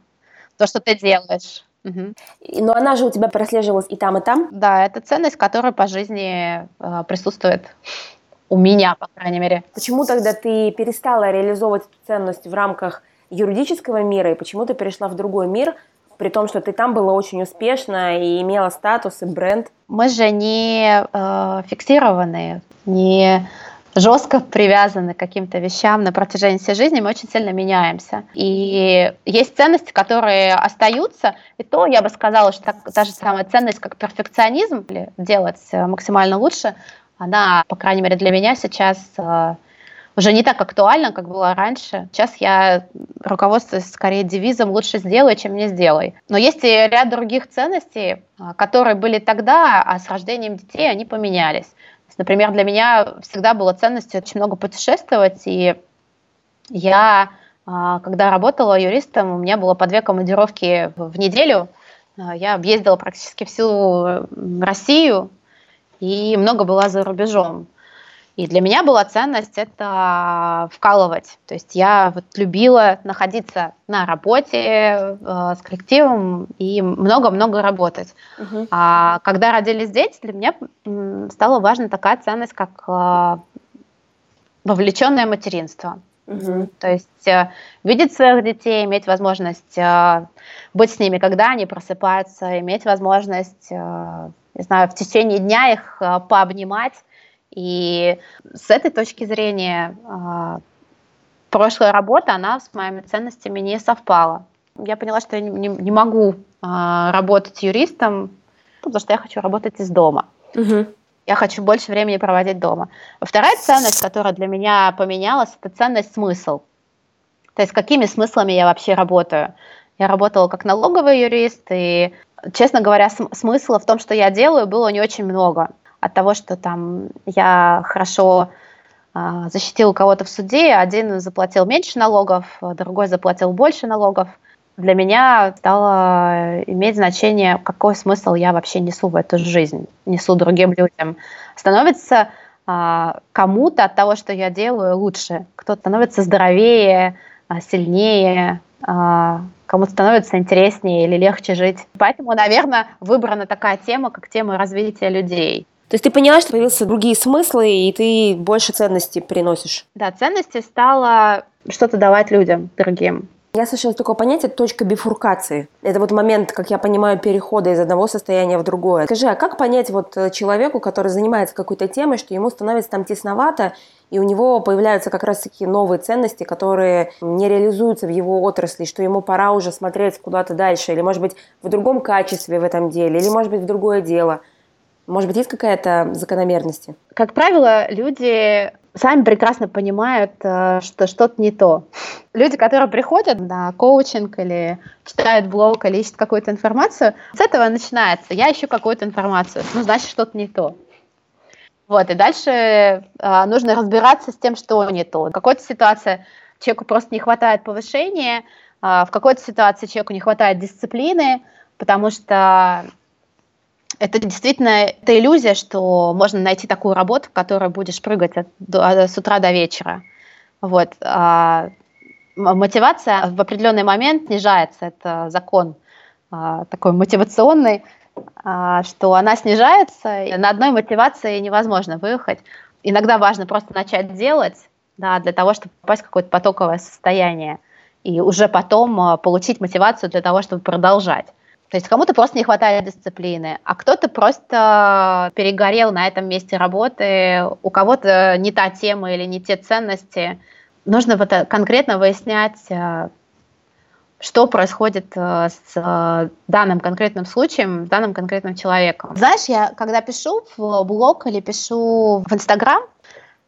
то, что ты делаешь. Угу. Но она же у тебя прослеживалась и там, и там? Да, это ценность, которая по жизни э, присутствует у меня, по крайней мере. Почему тогда ты перестала реализовывать эту ценность в рамках юридического мира, и почему ты перешла в другой мир, при том, что ты там была очень успешна и имела статус и бренд? Мы же не э, фиксированные, не жестко привязаны к каким-то вещам на протяжении всей жизни, мы очень сильно меняемся. И есть ценности, которые остаются, и то я бы сказала, что так, та же самая ценность, как перфекционизм, или делать э, максимально лучше, она, по крайней мере, для меня сейчас э, уже не так актуальна, как было раньше. Сейчас я руководствуюсь скорее девизом «лучше сделай, чем не сделай». Но есть и ряд других ценностей, э, которые были тогда, а с рождением детей они поменялись. Например, для меня всегда было ценностью очень много путешествовать, и я, а, когда работала юристом, у меня было по две командировки в неделю. А, я объездила практически всю Россию и много была за рубежом. И для меня была ценность это вкалывать. То есть я вот любила находиться на работе э, с коллективом и много-много работать. Угу. А когда родились дети, для меня стала важна такая ценность, как э, вовлеченное материнство. Угу. То есть э, видеть своих детей, иметь возможность э, быть с ними, когда они просыпаются, иметь возможность, э, не знаю, в течение дня их э, пообнимать и с этой точки зрения а, прошлая работа, она с моими ценностями не совпала. Я поняла, что я не, не могу а, работать юристом, потому что я хочу работать из дома. Угу. Я хочу больше времени проводить дома. Вторая ценность, которая для меня поменялась, это ценность смысл. То есть какими смыслами я вообще работаю. Я работала как налоговый юрист, и, честно говоря, смысла в том, что я делаю, было не очень много от того, что там я хорошо э, защитил кого-то в суде, один заплатил меньше налогов, другой заплатил больше налогов. Для меня стало иметь значение, какой смысл я вообще несу в эту жизнь, несу другим людям. Становится э, кому-то от того, что я делаю, лучше. Кто-то становится здоровее, э, сильнее, кому-то становится интереснее или легче жить. Поэтому, наверное, выбрана такая тема, как тема развития людей. То есть ты поняла, что появились другие смыслы, и ты больше ценностей приносишь? Да, ценности стало что-то давать людям другим. Я слышала такое понятие точка бифуркации. Это вот момент, как я понимаю, перехода из одного состояния в другое. Скажи, а как понять вот э, человеку, который занимается какой-то темой, что ему становится там тесновато, и у него появляются как раз-таки новые ценности, которые не реализуются в его отрасли, что ему пора уже смотреть куда-то дальше, или, может быть, в другом качестве в этом деле, или, может быть, в другое дело – может быть, есть какая-то закономерность? Как правило, люди сами прекрасно понимают, э, что что-то не то. Люди, которые приходят на коучинг или читают блог или ищут какую-то информацию, с этого начинается. Я ищу какую-то информацию, ну, значит, что-то не то. Вот, и дальше э, нужно разбираться с тем, что не то. В какой-то ситуации человеку просто не хватает повышения, э, в какой-то ситуации человеку не хватает дисциплины, потому что это действительно это иллюзия, что можно найти такую работу, в которой будешь прыгать от, до, с утра до вечера. Вот. А мотивация в определенный момент снижается. Это закон а, такой мотивационный, а, что она снижается. И на одной мотивации невозможно выехать. Иногда важно просто начать делать, да, для того, чтобы попасть в какое-то потоковое состояние. И уже потом а, получить мотивацию для того, чтобы продолжать. То есть кому-то просто не хватает дисциплины, а кто-то просто перегорел на этом месте работы, у кого-то не та тема или не те ценности. Нужно вот конкретно выяснять, э, что происходит э, с э, данным конкретным случаем, данным конкретным человеком. Знаешь, я когда пишу в блог или пишу в Инстаграм,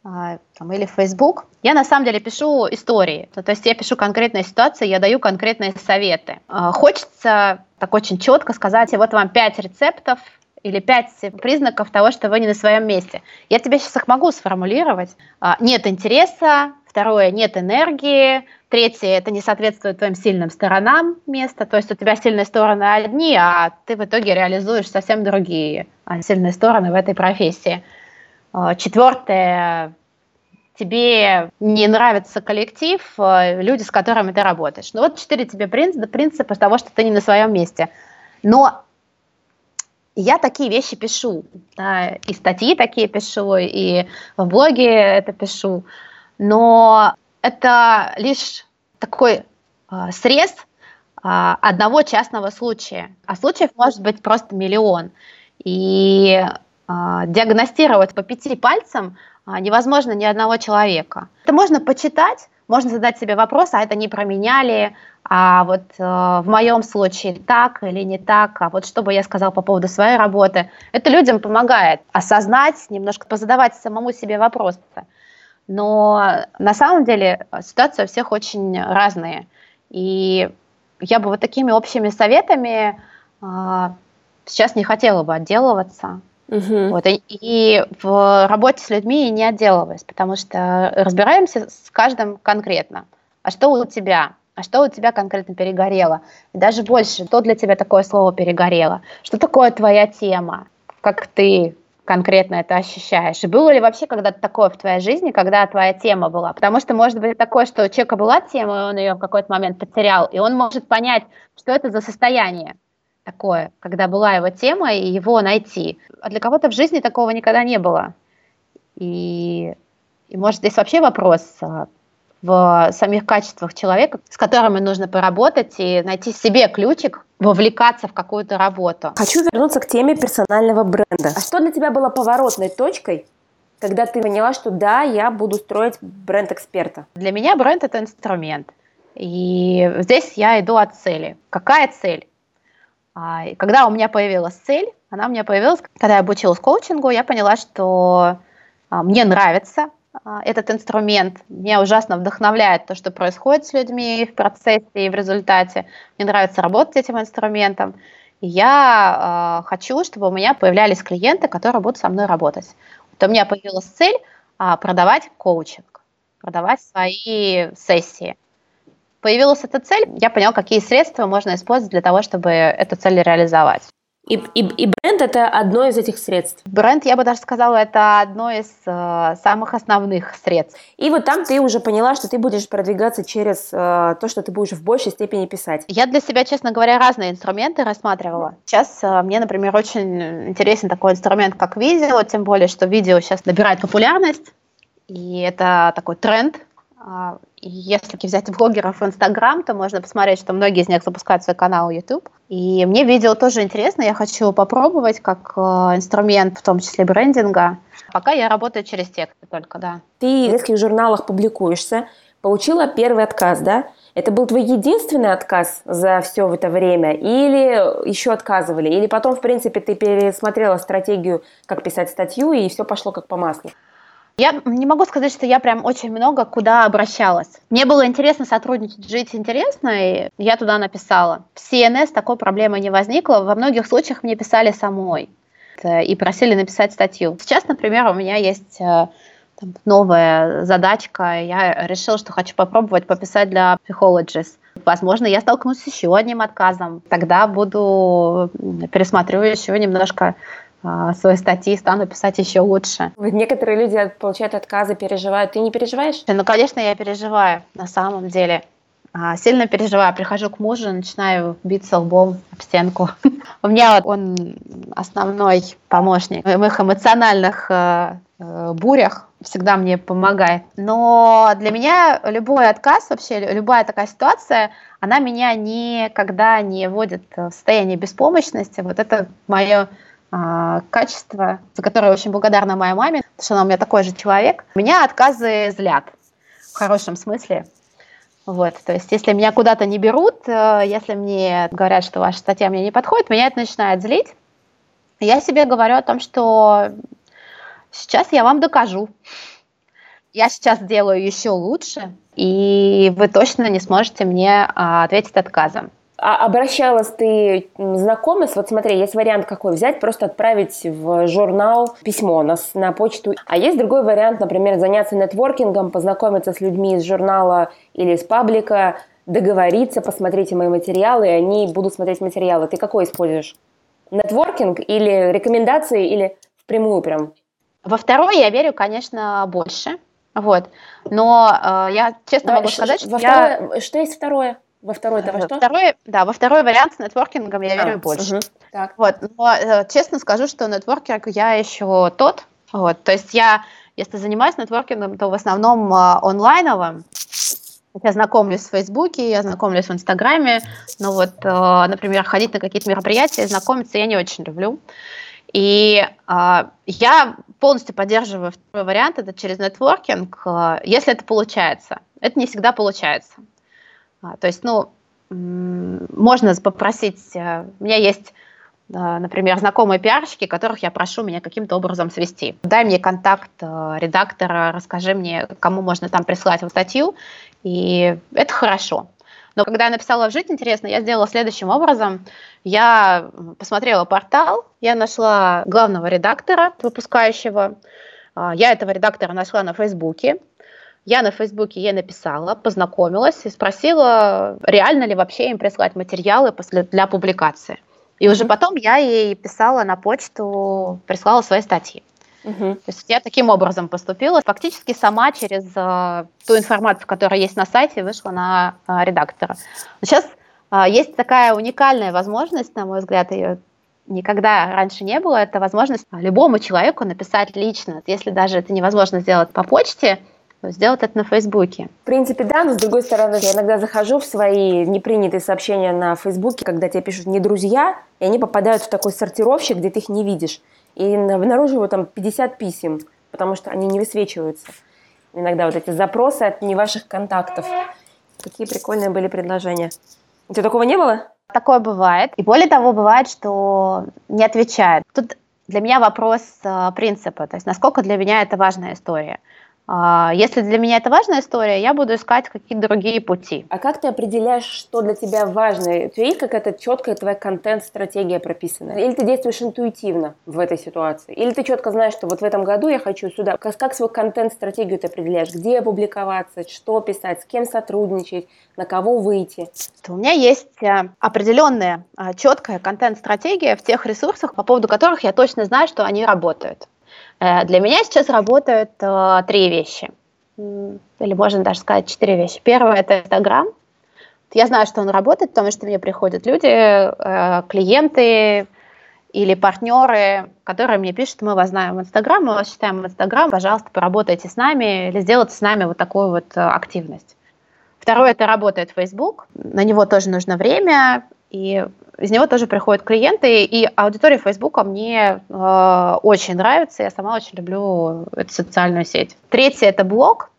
там, или в Facebook, я на самом деле пишу истории. То есть я пишу конкретные ситуации, я даю конкретные советы. Хочется так очень четко сказать, вот вам пять рецептов или пять признаков того, что вы не на своем месте. Я тебе сейчас их могу сформулировать. А, нет интереса, второе, нет энергии, третье, это не соответствует твоим сильным сторонам места, то есть у тебя сильные стороны одни, а ты в итоге реализуешь совсем другие сильные стороны в этой профессии. Четвертое, тебе не нравится коллектив, э, люди, с которыми ты работаешь. Ну вот четыре тебе принципа, принципа того, что ты не на своем месте. Но я такие вещи пишу, да, и статьи такие пишу, и в блоге это пишу, но это лишь такой э, срез э, одного частного случая, а случаев может быть просто миллион. И диагностировать по пяти пальцам а, невозможно ни одного человека. Это можно почитать, можно задать себе вопрос, а это не про меня а вот э, в моем случае так или не так, а вот что бы я сказал по поводу своей работы. Это людям помогает осознать, немножко позадавать самому себе вопросы. Но на самом деле ситуация у всех очень разные. И я бы вот такими общими советами э, сейчас не хотела бы отделываться. Угу. Вот, и, и в работе с людьми не отделываясь, потому что разбираемся с каждым конкретно. А что у тебя? А что у тебя конкретно перегорело? И даже больше, что для тебя такое слово перегорело? Что такое твоя тема? Как ты конкретно это ощущаешь? И было ли вообще когда-то такое в твоей жизни, когда твоя тема была? Потому что может быть такое, что у человека была тема, и он ее в какой-то момент потерял, и он может понять, что это за состояние такое, когда была его тема, и его найти. А для кого-то в жизни такого никогда не было. И, и может здесь вообще вопрос а, в самих качествах человека, с которыми нужно поработать и найти себе ключик, вовлекаться в какую-то работу. Хочу вернуться к теме персонального бренда. А что для тебя было поворотной точкой, когда ты поняла, что да, я буду строить бренд эксперта? Для меня бренд это инструмент. И здесь я иду от цели. Какая цель? А, и когда у меня появилась цель, она у меня появилась, когда я обучилась коучингу, я поняла, что а, мне нравится а, этот инструмент, меня ужасно вдохновляет то, что происходит с людьми в процессе и в результате. Мне нравится работать с этим инструментом. Я хочу, чтобы у меня появлялись клиенты, которые будут со мной работать. Вот у меня появилась цель продавать коучинг, продавать свои сессии появилась эта цель, я понял, какие средства можно использовать для того, чтобы эту цель реализовать. И, и, и бренд это одно из этих средств. Бренд, я бы даже сказала, это одно из э, самых основных средств. И вот там ты уже поняла, что ты будешь продвигаться через э, то, что ты будешь в большей степени писать. Я для себя, честно говоря, разные инструменты рассматривала. Сейчас э, мне, например, очень интересен такой инструмент, как видео, тем более, что видео сейчас набирает популярность, и это такой тренд если взять блогеров в Инстаграм, то можно посмотреть, что многие из них запускают свой канал YouTube. И мне видео тоже интересно, я хочу попробовать как э, инструмент, в том числе брендинга. Пока я работаю через тексты только, да. Ты в нескольких журналах публикуешься, получила первый отказ, да? Это был твой единственный отказ за все это время? Или еще отказывали? Или потом, в принципе, ты пересмотрела стратегию, как писать статью, и все пошло как по маслу? Я не могу сказать, что я прям очень много куда обращалась. Мне было интересно сотрудничать, жить интересно, и я туда написала. В CNS такой проблемы не возникло. Во многих случаях мне писали самой и просили написать статью. Сейчас, например, у меня есть э, там, новая задачка. Я решила, что хочу попробовать пописать для Psychologist. Возможно, я столкнусь с еще одним отказом. Тогда буду пересматривать еще немножко свои статьи стану писать еще лучше. Некоторые люди получают отказы, переживают. Ты не переживаешь? Ну, конечно, я переживаю, на самом деле. А, сильно переживаю. Прихожу к мужу, начинаю биться лбом об стенку. [LAUGHS] У меня вот он основной помощник в моих эмоциональных э, э, бурях всегда мне помогает. Но для меня любой отказ, вообще любая такая ситуация, она меня никогда не вводит в состояние беспомощности. Вот это мое а, качество, за которое очень благодарна моей маме, потому что она у меня такой же человек. Меня отказы злят, в хорошем смысле. Вот, то есть, если меня куда-то не берут, э, если мне говорят, что ваша статья мне не подходит, меня это начинает злить. Я себе говорю о том, что сейчас я вам докажу. Я сейчас делаю еще лучше, и вы точно не сможете мне а, ответить отказом. А обращалась ты знакомых? Вот смотри, есть вариант какой. Взять, просто отправить в журнал письмо на, на почту. А есть другой вариант, например, заняться нетворкингом, познакомиться с людьми из журнала или из паблика, договориться, посмотрите мои материалы, и они будут смотреть материалы. Ты какой используешь? Нетворкинг или рекомендации, или впрямую прям? Во второй я верю, конечно, больше. Вот. Но э, я честно да, могу сказать, что я... Что есть второе? Во второй это во что? Второй, да, во второй вариант с нетворкингом я а, верю больше. Угу. Так. Вот, но э, честно скажу, что нетворкинг я еще тот. Вот, то есть я, если занимаюсь нетворкингом, то в основном э, онлайновым. Я знакомлюсь в Фейсбуке, я знакомлюсь в Инстаграме, но вот, э, например, ходить на какие-то мероприятия, знакомиться я не очень люблю. И э, я полностью поддерживаю второй вариант, это через нетворкинг, э, если это получается. Это не всегда получается. А, то есть, ну, можно попросить, э, у меня есть например, знакомые пиарщики, которых я прошу меня каким-то образом свести. Дай мне контакт э, редактора, расскажи мне, кому можно там прислать вот статью, и это хорошо. Но когда я написала в «Жить интересно», я сделала следующим образом. Я посмотрела портал, я нашла главного редактора, выпускающего. А, я этого редактора нашла на Фейсбуке. Я на Фейсбуке ей написала, познакомилась и спросила, реально ли вообще им прислать материалы после, для публикации. И уже потом я ей писала на почту, прислала свои статьи. Uh-huh. То есть я таким образом поступила. Фактически сама через э, ту информацию, которая есть на сайте, вышла на э, редактора. Но сейчас э, есть такая уникальная возможность, на мой взгляд, ее никогда раньше не было. Это возможность любому человеку написать лично. Если даже это невозможно сделать по почте, сделать это на Фейсбуке. В принципе, да, но с другой стороны, я иногда захожу в свои непринятые сообщения на Фейсбуке, когда тебе пишут не друзья, и они попадают в такой сортировщик, где ты их не видишь. И обнаруживаю там 50 писем, потому что они не высвечиваются. Иногда вот эти запросы от не ваших контактов. Какие прикольные были предложения. У тебя такого не было? Такое бывает. И более того, бывает, что не отвечают. Тут для меня вопрос э, принципа, то есть насколько для меня это важная история. А, если для меня это важная история, я буду искать какие-то другие пути. А как ты определяешь, что для тебя важно? У тебя есть какая-то четкая твоя контент-стратегия прописана? Или ты действуешь интуитивно в этой ситуации? Или ты четко знаешь, что вот в этом году я хочу сюда? Как, как свою контент-стратегию ты определяешь? Где опубликоваться? Что писать? С кем сотрудничать? На кого выйти? У меня есть э, определенная э, четкая контент-стратегия в тех ресурсах, по поводу которых я точно знаю, что они работают. Э, для меня сейчас работают э, три вещи, или можно даже сказать четыре вещи. Первое – это Инстаграм. Я знаю, что он работает, потому что мне приходят люди, э, клиенты или партнеры, которые мне пишут, мы вас знаем в Инстаграм, мы вас считаем в Инстаграм, пожалуйста, поработайте с нами или сделайте с нами вот такую вот активность. Второе – это работает Facebook. На него тоже нужно время, и из него тоже приходят клиенты, и аудитория Фейсбука мне э, очень нравится, я сама очень люблю эту социальную сеть. Третье – это блог,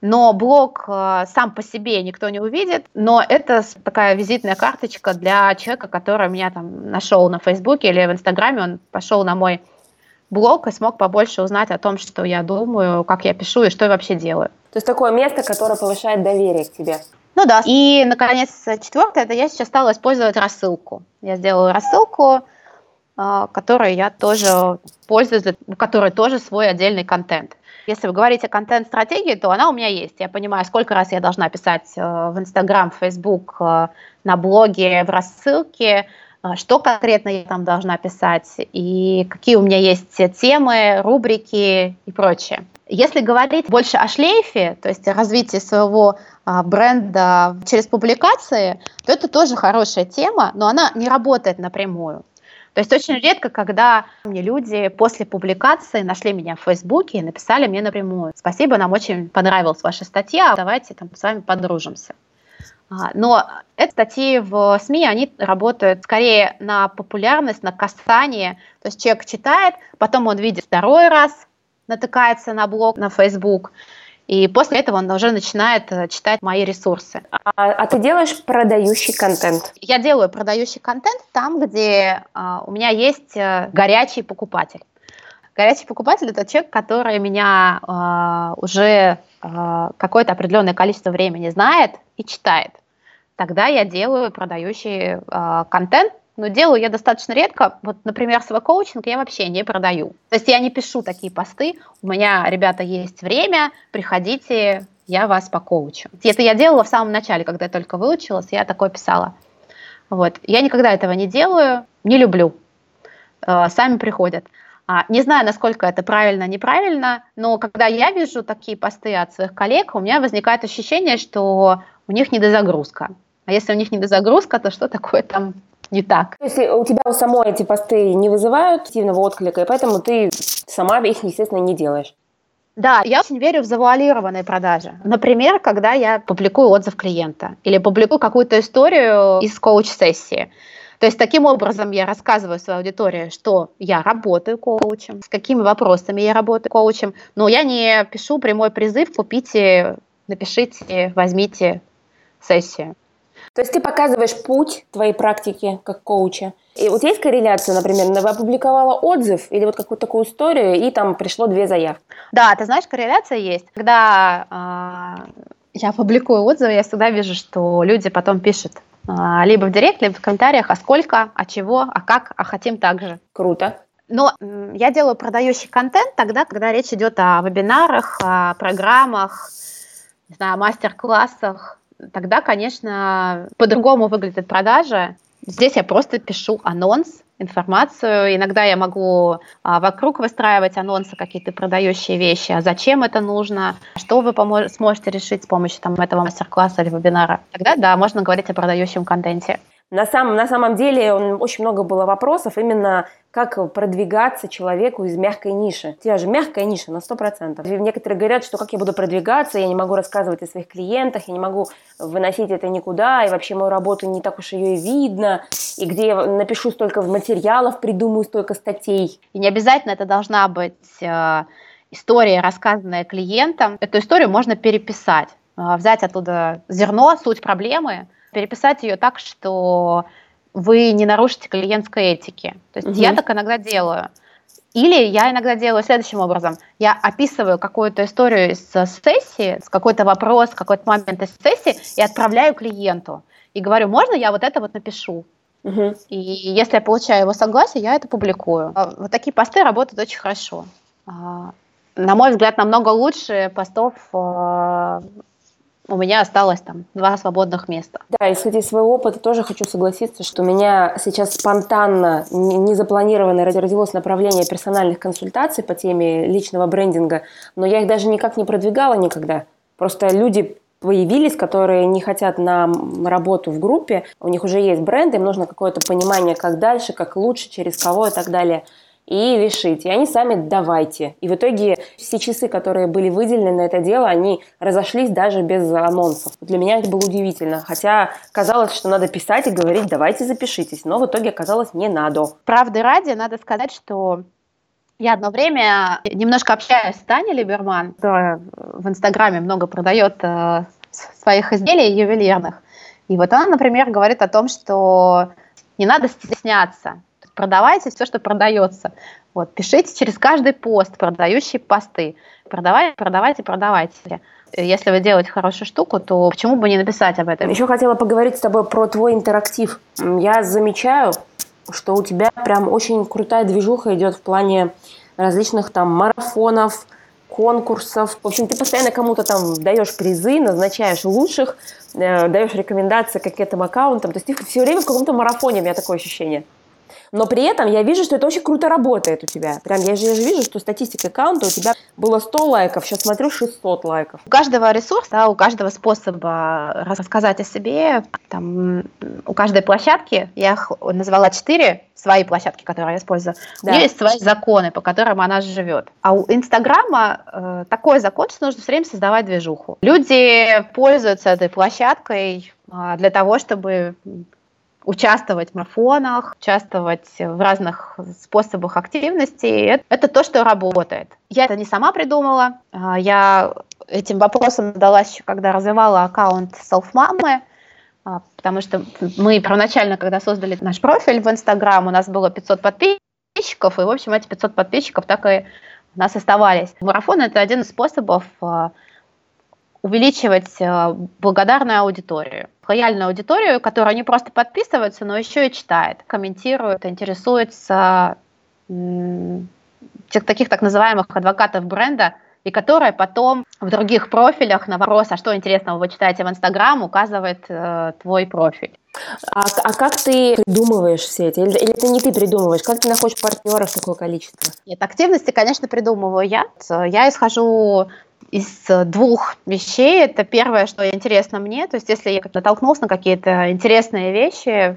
но блог э, сам по себе никто не увидит, но это такая визитная карточка для человека, который меня там нашел на Фейсбуке или в Инстаграме, он пошел на мой блог и смог побольше узнать о том, что я думаю, как я пишу и что я вообще делаю. То есть такое место, которое повышает доверие к тебе. Ну да. И, наконец, четвертое, это я сейчас стала использовать рассылку. Я сделала рассылку, а, которой я тоже пользуюсь, у которой тоже свой отдельный контент. Если вы говорите о контент-стратегии, то она у меня есть. Я понимаю, сколько раз я должна писать э, в Инстаграм, в Фейсбук, э, на блоге, в рассылке, э, что конкретно я там должна писать и какие у меня есть темы, рубрики и прочее. Если говорить больше о шлейфе, то есть о развитии своего бренда через публикации, то это тоже хорошая тема, но она не работает напрямую. То есть очень редко, когда мне люди после публикации нашли меня в Фейсбуке и написали мне напрямую. Спасибо, нам очень понравилась ваша статья, давайте там с вами подружимся. А, но эти статьи в СМИ, они работают скорее на популярность, на касание. То есть человек читает, потом он видит второй раз, натыкается на блог на Facebook, И после этого он уже начинает э, читать мои ресурсы. А, а ты делаешь продающий контент? Я делаю продающий контент там, где а, у меня есть а, горячий покупатель. Горячий покупатель это человек, который меня а, уже а, какое-то определенное количество времени знает и читает. Тогда я делаю продающий а, контент, но делаю я достаточно редко. Вот, например, свой коучинг я вообще не продаю. То есть я не пишу такие посты. У меня, ребята, есть время, приходите, я вас покоучу. Это я делала в самом начале, когда я только выучилась, я такое писала. Вот. Я никогда этого не делаю, не люблю. Э, сами приходят. А, не знаю, насколько это правильно, неправильно, но когда я вижу такие посты от своих коллег, у меня возникает ощущение, что у них недозагрузка. А если у них недозагрузка, то что такое там не так. То есть у тебя у самой эти посты не вызывают активного отклика, и поэтому ты сама их, естественно, не делаешь. Да, я очень верю в завуалированные продажи. Например, когда я публикую отзыв клиента или публикую какую-то историю из коуч-сессии. То есть таким образом я рассказываю своей аудитории, что я работаю коучем, с какими вопросами я работаю коучем, но я не пишу прямой призыв «купите, напишите, возьмите сессию». То есть ты показываешь путь твоей практики как коуча. И вот есть корреляция, например, вы опубликовала отзыв или вот какую-то такую историю, и там пришло две заявки. Да, ты знаешь, корреляция есть. Когда э, я публикую отзывы, я всегда вижу, что люди потом пишут э, либо в директ, либо в комментариях, а сколько, а чего, а как, а хотим так же. Круто. Но я делаю продающий контент тогда, когда речь идет о вебинарах, о программах, не знаю, мастер-классах, тогда, конечно, по-другому выглядит продажа. Здесь я просто пишу анонс, информацию. Иногда я могу а, вокруг выстраивать анонсы, какие-то продающие вещи. А зачем это нужно? Что вы помож- сможете решить с помощью там, этого мастер-класса или вебинара? Тогда, да, можно говорить о продающем контенте. На самом, на самом деле очень много было вопросов именно как продвигаться человеку из мягкой ниши. У тебя же мягкая ниша на 100%. Некоторые говорят, что как я буду продвигаться, я не могу рассказывать о своих клиентах, я не могу выносить это никуда, и вообще мою работу не так уж ее и видно, и где я напишу столько материалов, придумаю столько статей. И не обязательно это должна быть э, история, рассказанная клиентам. Эту историю можно переписать, э, взять оттуда зерно, суть проблемы, переписать ее так, что вы не нарушите клиентской этики. То есть угу. я так иногда делаю. Или я иногда делаю следующим образом. Я описываю какую-то историю из сессии, с какой-то вопрос, какой-то момент из сессии и отправляю клиенту. И говорю, можно я вот это вот напишу? Угу. И если я получаю его согласие, я это публикую. А вот такие посты работают очень хорошо. А, на мой взгляд, намного лучше постов а, у меня осталось там два свободных места. Да, исходя из своего опыта, тоже хочу согласиться, что у меня сейчас спонтанно, незапланированно родилось направление персональных консультаций по теме личного брендинга, но я их даже никак не продвигала никогда. Просто люди появились, которые не хотят на работу в группе, у них уже есть бренд, им нужно какое-то понимание, как дальше, как лучше, через кого и так далее – и решить. И они сами давайте. И в итоге все часы, которые были выделены на это дело, они разошлись даже без анонсов. Для меня это было удивительно. Хотя казалось, что надо писать и говорить, давайте запишитесь. Но в итоге оказалось, не надо. Правды ради, надо сказать, что я одно время немножко общаюсь с Таней Либерман, которая в Инстаграме много продает э, своих изделий ювелирных. И вот она, например, говорит о том, что не надо стесняться продавайте все, что продается. Вот, пишите через каждый пост продающие посты. Продавайте, продавайте, продавайте. Если вы делаете хорошую штуку, то почему бы не написать об этом? Еще хотела поговорить с тобой про твой интерактив. Я замечаю, что у тебя прям очень крутая движуха идет в плане различных там марафонов, конкурсов. В общем, ты постоянно кому-то там даешь призы, назначаешь лучших, э, даешь рекомендации к этим аккаунтам. То есть ты все время в каком-то марафоне, у меня такое ощущение. Но при этом я вижу, что это очень круто работает у тебя. Прям я же, я же вижу, что статистика аккаунта у тебя было 100 лайков, сейчас смотрю 600 лайков. У каждого ресурса, у каждого способа рассказать о себе, там, у каждой площадки, я их назвала 4, свои площадки, которые я использую, да. у нее есть свои законы, по которым она живет. А у Инстаграма э, такой закон, что нужно все время создавать движуху. Люди пользуются этой площадкой э, для того, чтобы участвовать в марафонах, участвовать в разных способах активности. Это то, что работает. Я это не сама придумала. А, я этим вопросом задалась еще, когда развивала аккаунт Self-мамы, а, потому что мы первоначально, когда создали наш профиль в Инстаграм, у нас было 500 подписчиков, и, в общем, эти 500 подписчиков так и у нас оставались. Марафон – это один из способов а, увеличивать благодарную аудиторию. Лояльную аудиторию, которая не просто подписывается, но еще и читает, комментирует, интересуется тех, таких так называемых адвокатов бренда, и которая потом в других профилях на вопрос, а что интересного вы читаете в Инстаграм, указывает э, твой профиль. А, а как ты придумываешь все эти? Или, или это не ты придумываешь? Как ты находишь партнеров такое количество? Нет, активности, конечно, придумываю я. Я исхожу из двух вещей. Это первое, что интересно мне. То есть, если я натолкнулся на какие-то интересные вещи,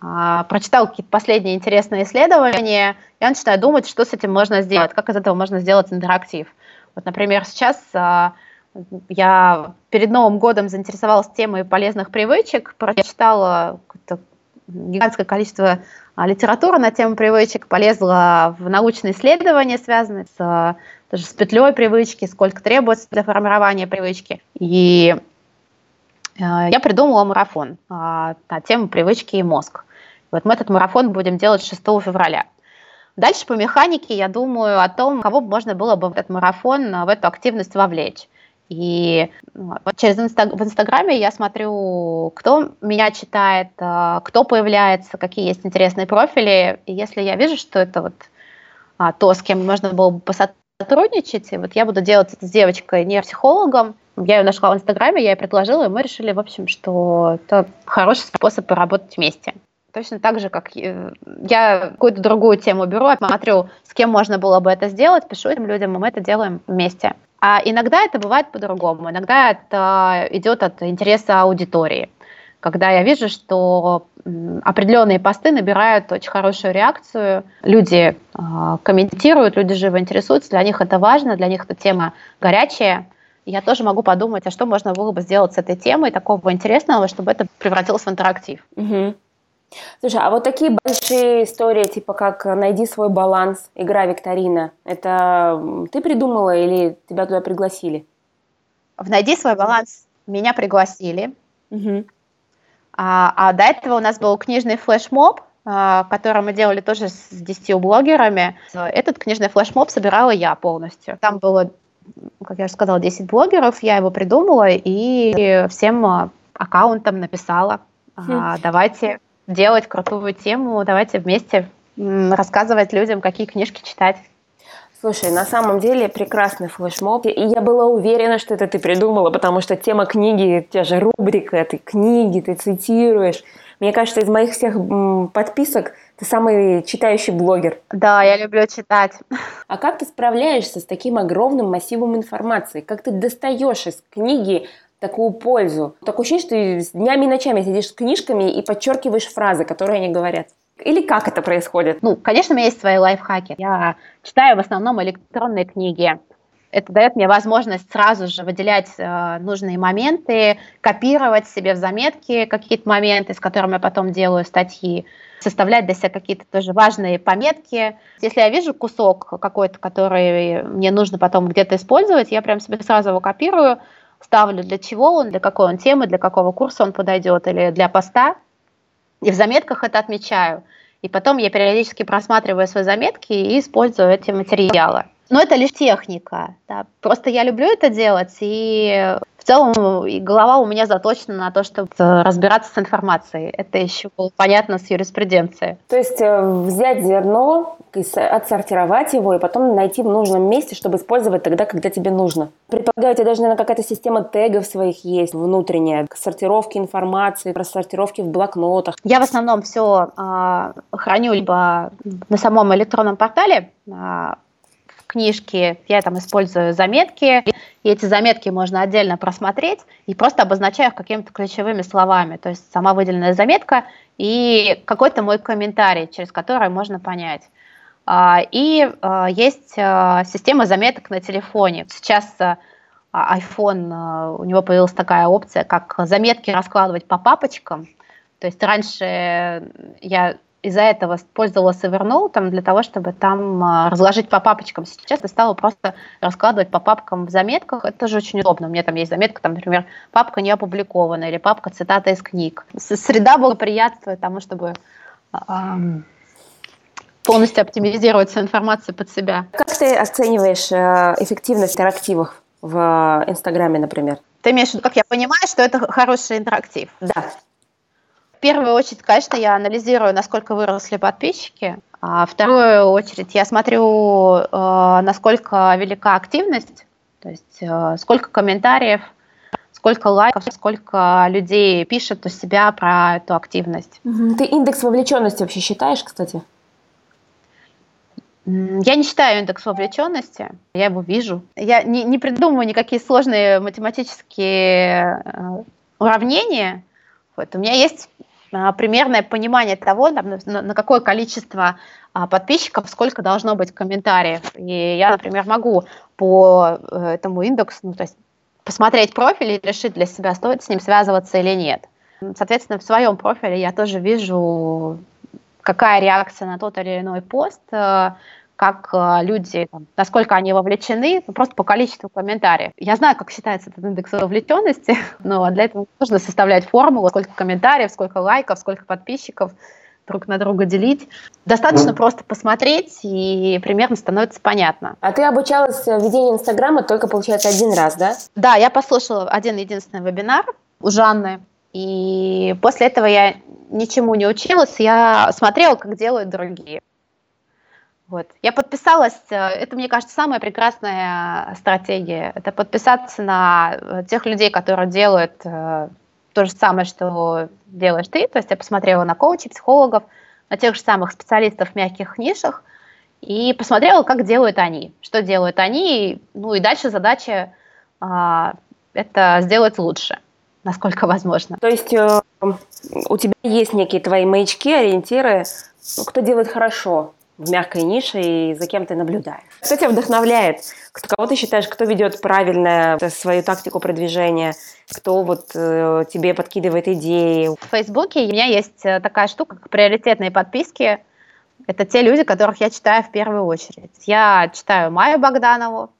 а, прочитал какие-то последние интересные исследования, я начинаю думать, что с этим можно сделать, как из этого можно сделать интерактив. Вот, например, сейчас а, я перед Новым годом заинтересовалась темой полезных привычек, прочитала гигантское количество а, литературы на тему привычек, полезла в научные исследования, связанные с, тоже с петлей привычки, сколько требуется для формирования привычки. И я придумала марафон на тему привычки и мозг. Вот мы этот марафон будем делать 6 февраля. Дальше по механике я думаю о том, кого можно было бы в этот марафон, в эту активность вовлечь. И ну, вот через инстаг... в Инстаграме я смотрю, кто меня читает, э, кто появляется, какие есть интересные профили. И если я вижу, что это вот а, то, с кем можно было бы посотрудничать, вот я буду делать это с девочкой, нейропсихологом, я ее нашла в Инстаграме, я ей предложила, и мы решили, в общем, что это хороший способ поработать вместе. Точно так же, как э, я какую-то другую тему беру, смотрю, с кем можно было бы это сделать, пишу этим людям, и мы это делаем вместе. А иногда это бывает по-другому. Иногда это идет от интереса аудитории. Когда я вижу, что определенные посты набирают очень хорошую реакцию, люди э, комментируют, люди живо интересуются, для них это важно, для них эта тема горячая. Я тоже могу подумать, а что можно было бы сделать с этой темой такого интересного, чтобы это превратилось в интерактив. Угу. Слушай, а вот такие большие истории, типа как «Найди свой баланс», игра викторина, это ты придумала или тебя туда пригласили? В «Найди свой баланс» меня пригласили. Угу. А, а до этого у нас был книжный флешмоб, а, который мы делали тоже с 10 блогерами. Этот книжный флешмоб собирала я полностью. Там было, как я уже сказала, 10 блогеров, я его придумала и всем а, аккаунтам написала, хм. давайте делать крутую тему, давайте вместе рассказывать людям, какие книжки читать. Слушай, на самом деле прекрасный флешмоб. И я была уверена, что это ты придумала, потому что тема книги, те же рубрика, ты книги, ты цитируешь. Мне кажется, из моих всех подписок ты самый читающий блогер. Да, я люблю читать. А как ты справляешься с таким огромным массивом информации? Как ты достаешь из книги такую пользу. Такое ощущение, что ты днями и ночами сидишь с книжками и подчеркиваешь фразы, которые они говорят. Или как это происходит? Ну, конечно, у меня есть свои лайфхаки. Я читаю в основном электронные книги. Это дает мне возможность сразу же выделять э, нужные моменты, копировать себе в заметки какие-то моменты, с которыми я потом делаю статьи, составлять для себя какие-то тоже важные пометки. Если я вижу кусок какой-то, который мне нужно потом где-то использовать, я прям себе сразу его копирую, ставлю, для чего он, для какой он темы, для какого курса он подойдет или для поста. И в заметках это отмечаю. И потом я периодически просматриваю свои заметки и использую эти материалы. Но это лишь техника. Да. Просто я люблю это делать, и целом и голова у меня заточена на то, чтобы разбираться с информацией. Это еще было понятно с юриспруденцией. То есть э, взять зерно, отсортировать его и потом найти в нужном месте, чтобы использовать тогда, когда тебе нужно. Предполагаю, у тебя даже, наверное, какая-то система тегов своих есть внутренняя, сортировки информации, рассортировки в блокнотах. Я в основном все э, а, храню либо на самом электронном портале, э, книжки, я там использую заметки, и эти заметки можно отдельно просмотреть и просто обозначаю их какими-то ключевыми словами. То есть сама выделенная заметка и какой-то мой комментарий, через который можно понять. А, и а, есть а, система заметок на телефоне. Сейчас iPhone, у него появилась такая опция, как заметки раскладывать по папочкам. То есть раньше я из-за этого пользовалась Evernote для того, чтобы там а, разложить по папочкам. Сейчас я стала просто раскладывать по папкам в заметках. Это тоже очень удобно. У меня там есть заметка, там, например, папка не опубликована или папка цитата из книг. Среда благоприятствует тому, чтобы полностью оптимизировать свою информацию под себя. Как ты оцениваешь э, эффективность интерактивов в Инстаграме, например? Ты имеешь в виду, как я понимаю, что это хороший интерактив? Да. В первую очередь, конечно, я анализирую, насколько выросли подписчики. А вторую очередь я смотрю, э, насколько велика активность, то есть э, сколько комментариев, сколько лайков, сколько людей пишет у себя про эту активность. Ты индекс вовлеченности вообще считаешь, кстати? Я не считаю индекс вовлеченности, я его вижу. Я не, не придумываю никакие сложные математические э, уравнения. Вот. У меня есть примерное понимание того, на какое количество а, подписчиков сколько должно быть комментариев. И я, например, могу по э, этому индексу, ну, то есть посмотреть профиль и решить для себя, стоит с ним связываться или нет. Соответственно, в своем профиле я тоже вижу какая реакция на тот или иной пост, э, как э, люди, там, насколько они вовлечены, ну, просто по количеству комментариев. Я знаю, как считается этот индекс вовлеченности, [LAUGHS] но для этого нужно составлять формулу, сколько комментариев, сколько лайков, сколько подписчиков друг на друга делить. Достаточно просто посмотреть, и примерно становится понятно. А ты обучалась ведению Инстаграма только, получается, один раз, да? Да, я послушала один единственный вебинар у Жанны, и после этого я ничему не училась, я смотрела, как делают другие. Вот. Я подписалась, э, это, мне кажется, самая прекрасная стратегия. Это подписаться на э, тех людей, которые делают э, то же самое, что делаешь ты. То есть я посмотрела на коучей, психологов, на тех же самых специалистов в мягких нишах и посмотрела, как делают они, что делают они. Ну и дальше задача э, это сделать лучше насколько возможно. То есть э, у тебя есть некие твои маячки, ориентиры, ну, кто делает хорошо в мягкой нише и за кем ты наблюдаешь. Кто тебя вдохновляет? Кто, кого ты считаешь, кто ведет правильно свою тактику продвижения? Кто вот э, тебе подкидывает идеи? В Фейсбуке у меня есть э, такая штука, как приоритетные подписки. Это те люди, которых я читаю в первую очередь. Я читаю Майю Богданову,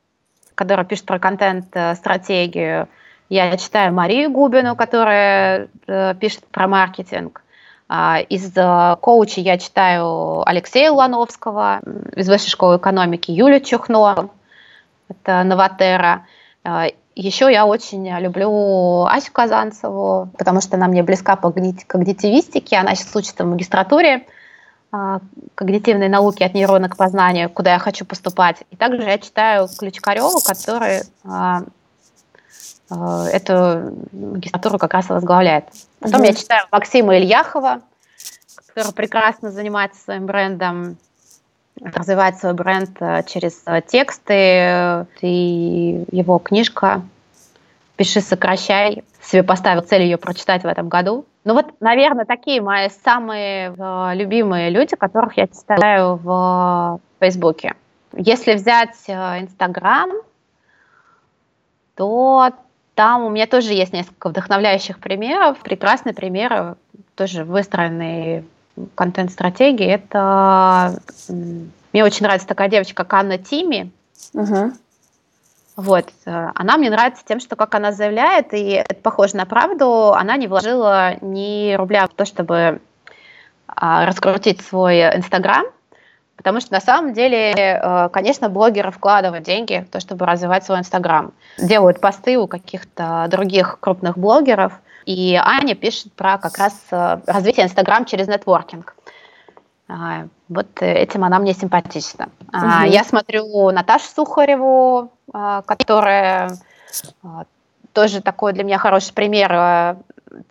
которая пишет про контент-стратегию. Э, я читаю Марию Губину, которая э, пишет про маркетинг. А, из э, коучей я читаю Алексея Лановского, из Высшей школы экономики Юлю Чухно, это Новотера. А, Еще я очень люблю Асю Казанцеву, потому что она мне близка по когнитивистике, она сейчас учится в магистратуре а, когнитивной науки от нейрона к познанию, куда я хочу поступать. И также я читаю Ключкареву, который эту магистратуру как раз возглавляет. Потом mm я читаю Максима Ильяхова, который прекрасно занимается своим брендом, развивает свой бренд э, через э, тексты, и его книжка «Пиши, сокращай». Себе поставил цель ее прочитать в этом году. Ну вот, наверное, такие мои самые любимые люди, которых я читаю в Фейсбуке. Если взять Инстаграм, то там у меня тоже есть несколько вдохновляющих примеров, прекрасные примеры, тоже выстроенные контент-стратегии. Это мне очень нравится такая девочка, как Анна Тими. Угу. Вот, э, она мне нравится тем, что как она заявляет, и это похоже на правду, она не вложила ни рубля в то, чтобы а, раскрутить свой Инстаграм, Потому что на самом деле, э, конечно, блогеры вкладывают деньги в то, чтобы развивать свой Инстаграм. Делают посты у каких-то других крупных блогеров. И Аня пишет про как раз э, развитие Инстаграм через нетворкинг. А, вот этим она мне симпатична. Угу. Я смотрю Наташу Сухареву, а, которая тоже такой для меня хороший пример э,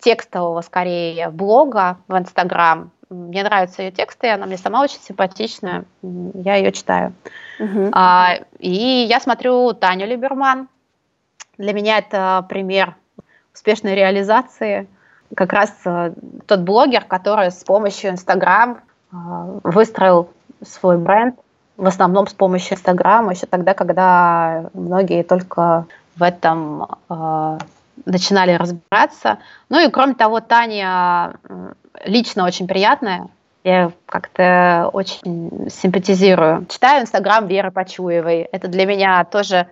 текстового, скорее, блога в Инстаграм, мне нравятся ее тексты, она мне сама очень симпатичная, я ее читаю. Uh-huh. А, и я смотрю Таню Либерман. Для меня это пример успешной реализации. Как раз а, тот блогер, который с помощью Инстаграм а, выстроил свой бренд, в основном с помощью Инстаграма, еще тогда, когда многие только в этом а, начинали разбираться. Ну и кроме того, Таня лично очень приятная. Я как-то очень симпатизирую. Читаю Инстаграм Веры Почуевой. Это для меня тоже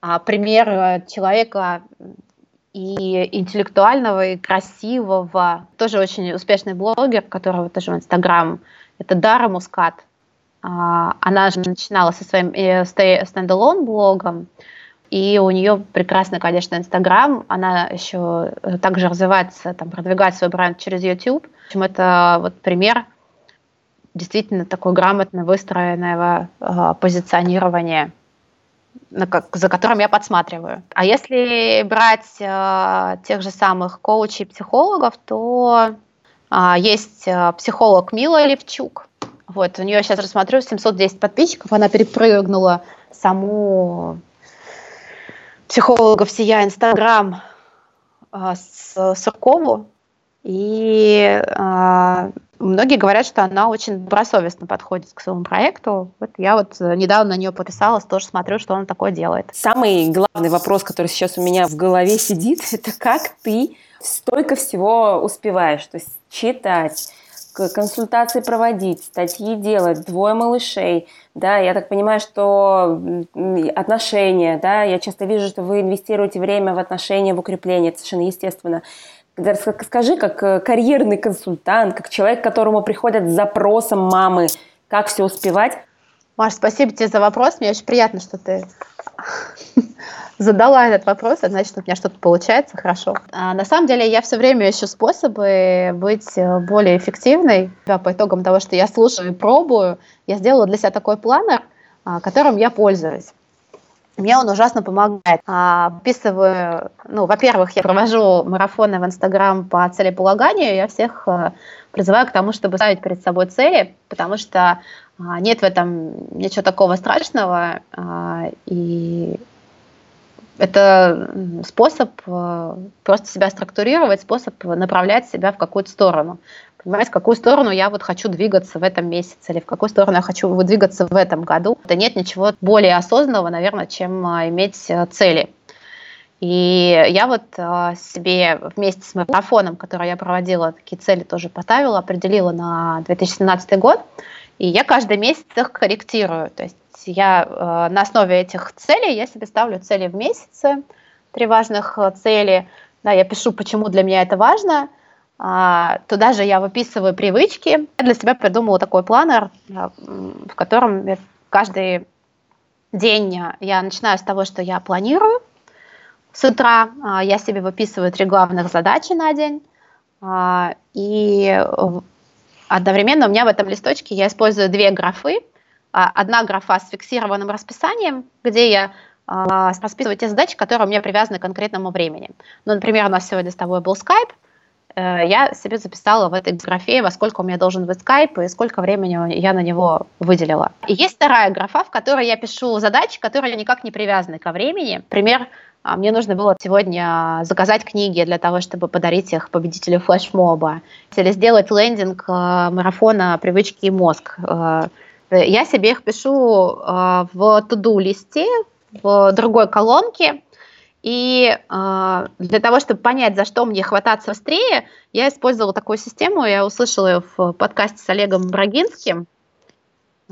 а, пример э, человека и интеллектуального, и красивого. Тоже очень успешный блогер, которого тоже в Инстаграм. Это Дара Мускат. А, она же начинала со своим э, стендалон блогом, и у нее прекрасный, конечно, Инстаграм. Она еще э, также развивается, там, продвигает свой бренд через YouTube. В общем, это вот пример действительно такой грамотно выстроенного э, позиционирования за которым я подсматриваю. А если брать э, тех же самых коучей, психологов, то э, есть э, психолог Мила Левчук. Вот, у нее сейчас рассмотрю 710 подписчиков, она перепрыгнула саму психологов сия Инстаграм э, с Суркову, и э, Многие говорят, что она очень добросовестно подходит к своему проекту. Вот я вот э, недавно на нее подписалась, тоже смотрю, что она такое делает. Самый главный вопрос, который сейчас у меня в голове сидит, [LAUGHS] это как ты столько всего успеваешь, то есть читать, консультации проводить, статьи делать, двое малышей, да, я так понимаю, что отношения, да, я часто вижу, что вы инвестируете время в отношения, в укрепление, это совершенно естественно. Скажи, как э, карьерный консультант, как человек, к которому приходят с запросом мамы, как все успевать. Маш, спасибо тебе за вопрос. Мне очень приятно, что ты задала этот вопрос, это значит, у меня что-то получается хорошо. А, на самом деле, я все время ищу способы быть э, более эффективной. Да, по итогам того, что я слушаю и пробую, я сделала для себя такой планер, а, которым я пользуюсь. Мне он ужасно помогает. А, описываю, ну, во-первых, я провожу марафоны в Инстаграм по целеполаганию, я всех а, призываю к тому, чтобы ставить перед собой цели, потому что а, нет в этом ничего такого страшного, а, и это способ а, просто себя структурировать, способ направлять себя в какую-то сторону понимать, в какую сторону я вот хочу двигаться в этом месяце или в какую сторону я хочу выдвигаться в этом году. Это нет ничего более осознанного, наверное, чем а, иметь а, цели. И я вот а, себе вместе с марафоном, который я проводила, такие цели тоже поставила, определила на 2017 год. И я каждый месяц их корректирую. То есть я на основе этих целей, я себе ставлю цели в месяце, три важных цели. Да, я пишу, почему для меня это важно – туда же я выписываю привычки. Я для себя придумала такой планер, а, в котором каждый день я начинаю с того, что я планирую. С утра а, я себе выписываю три главных задачи на день. И одновременно у меня в этом листочке я использую две графы. Одна графа с фиксированным расписанием, где я расписываю те задачи, которые у меня привязаны к конкретному времени. Ну, например, у нас сегодня с тобой был скайп, я себе записала в этой графе, во сколько у меня должен быть скайп и сколько времени я на него выделила. И есть вторая графа, в которой я пишу задачи, которые никак не привязаны ко времени. Пример, а, мне нужно было сегодня заказать книги для того, чтобы подарить их победителю флешмоба, или сделать лендинг э, марафона «Привычки и мозг». Э, я себе их пишу в туду-листе, в другой колонке, и э, для того, чтобы понять, за что мне хвататься быстрее, я использовала такую систему, я услышала ее в подкасте с Олегом Брагинским,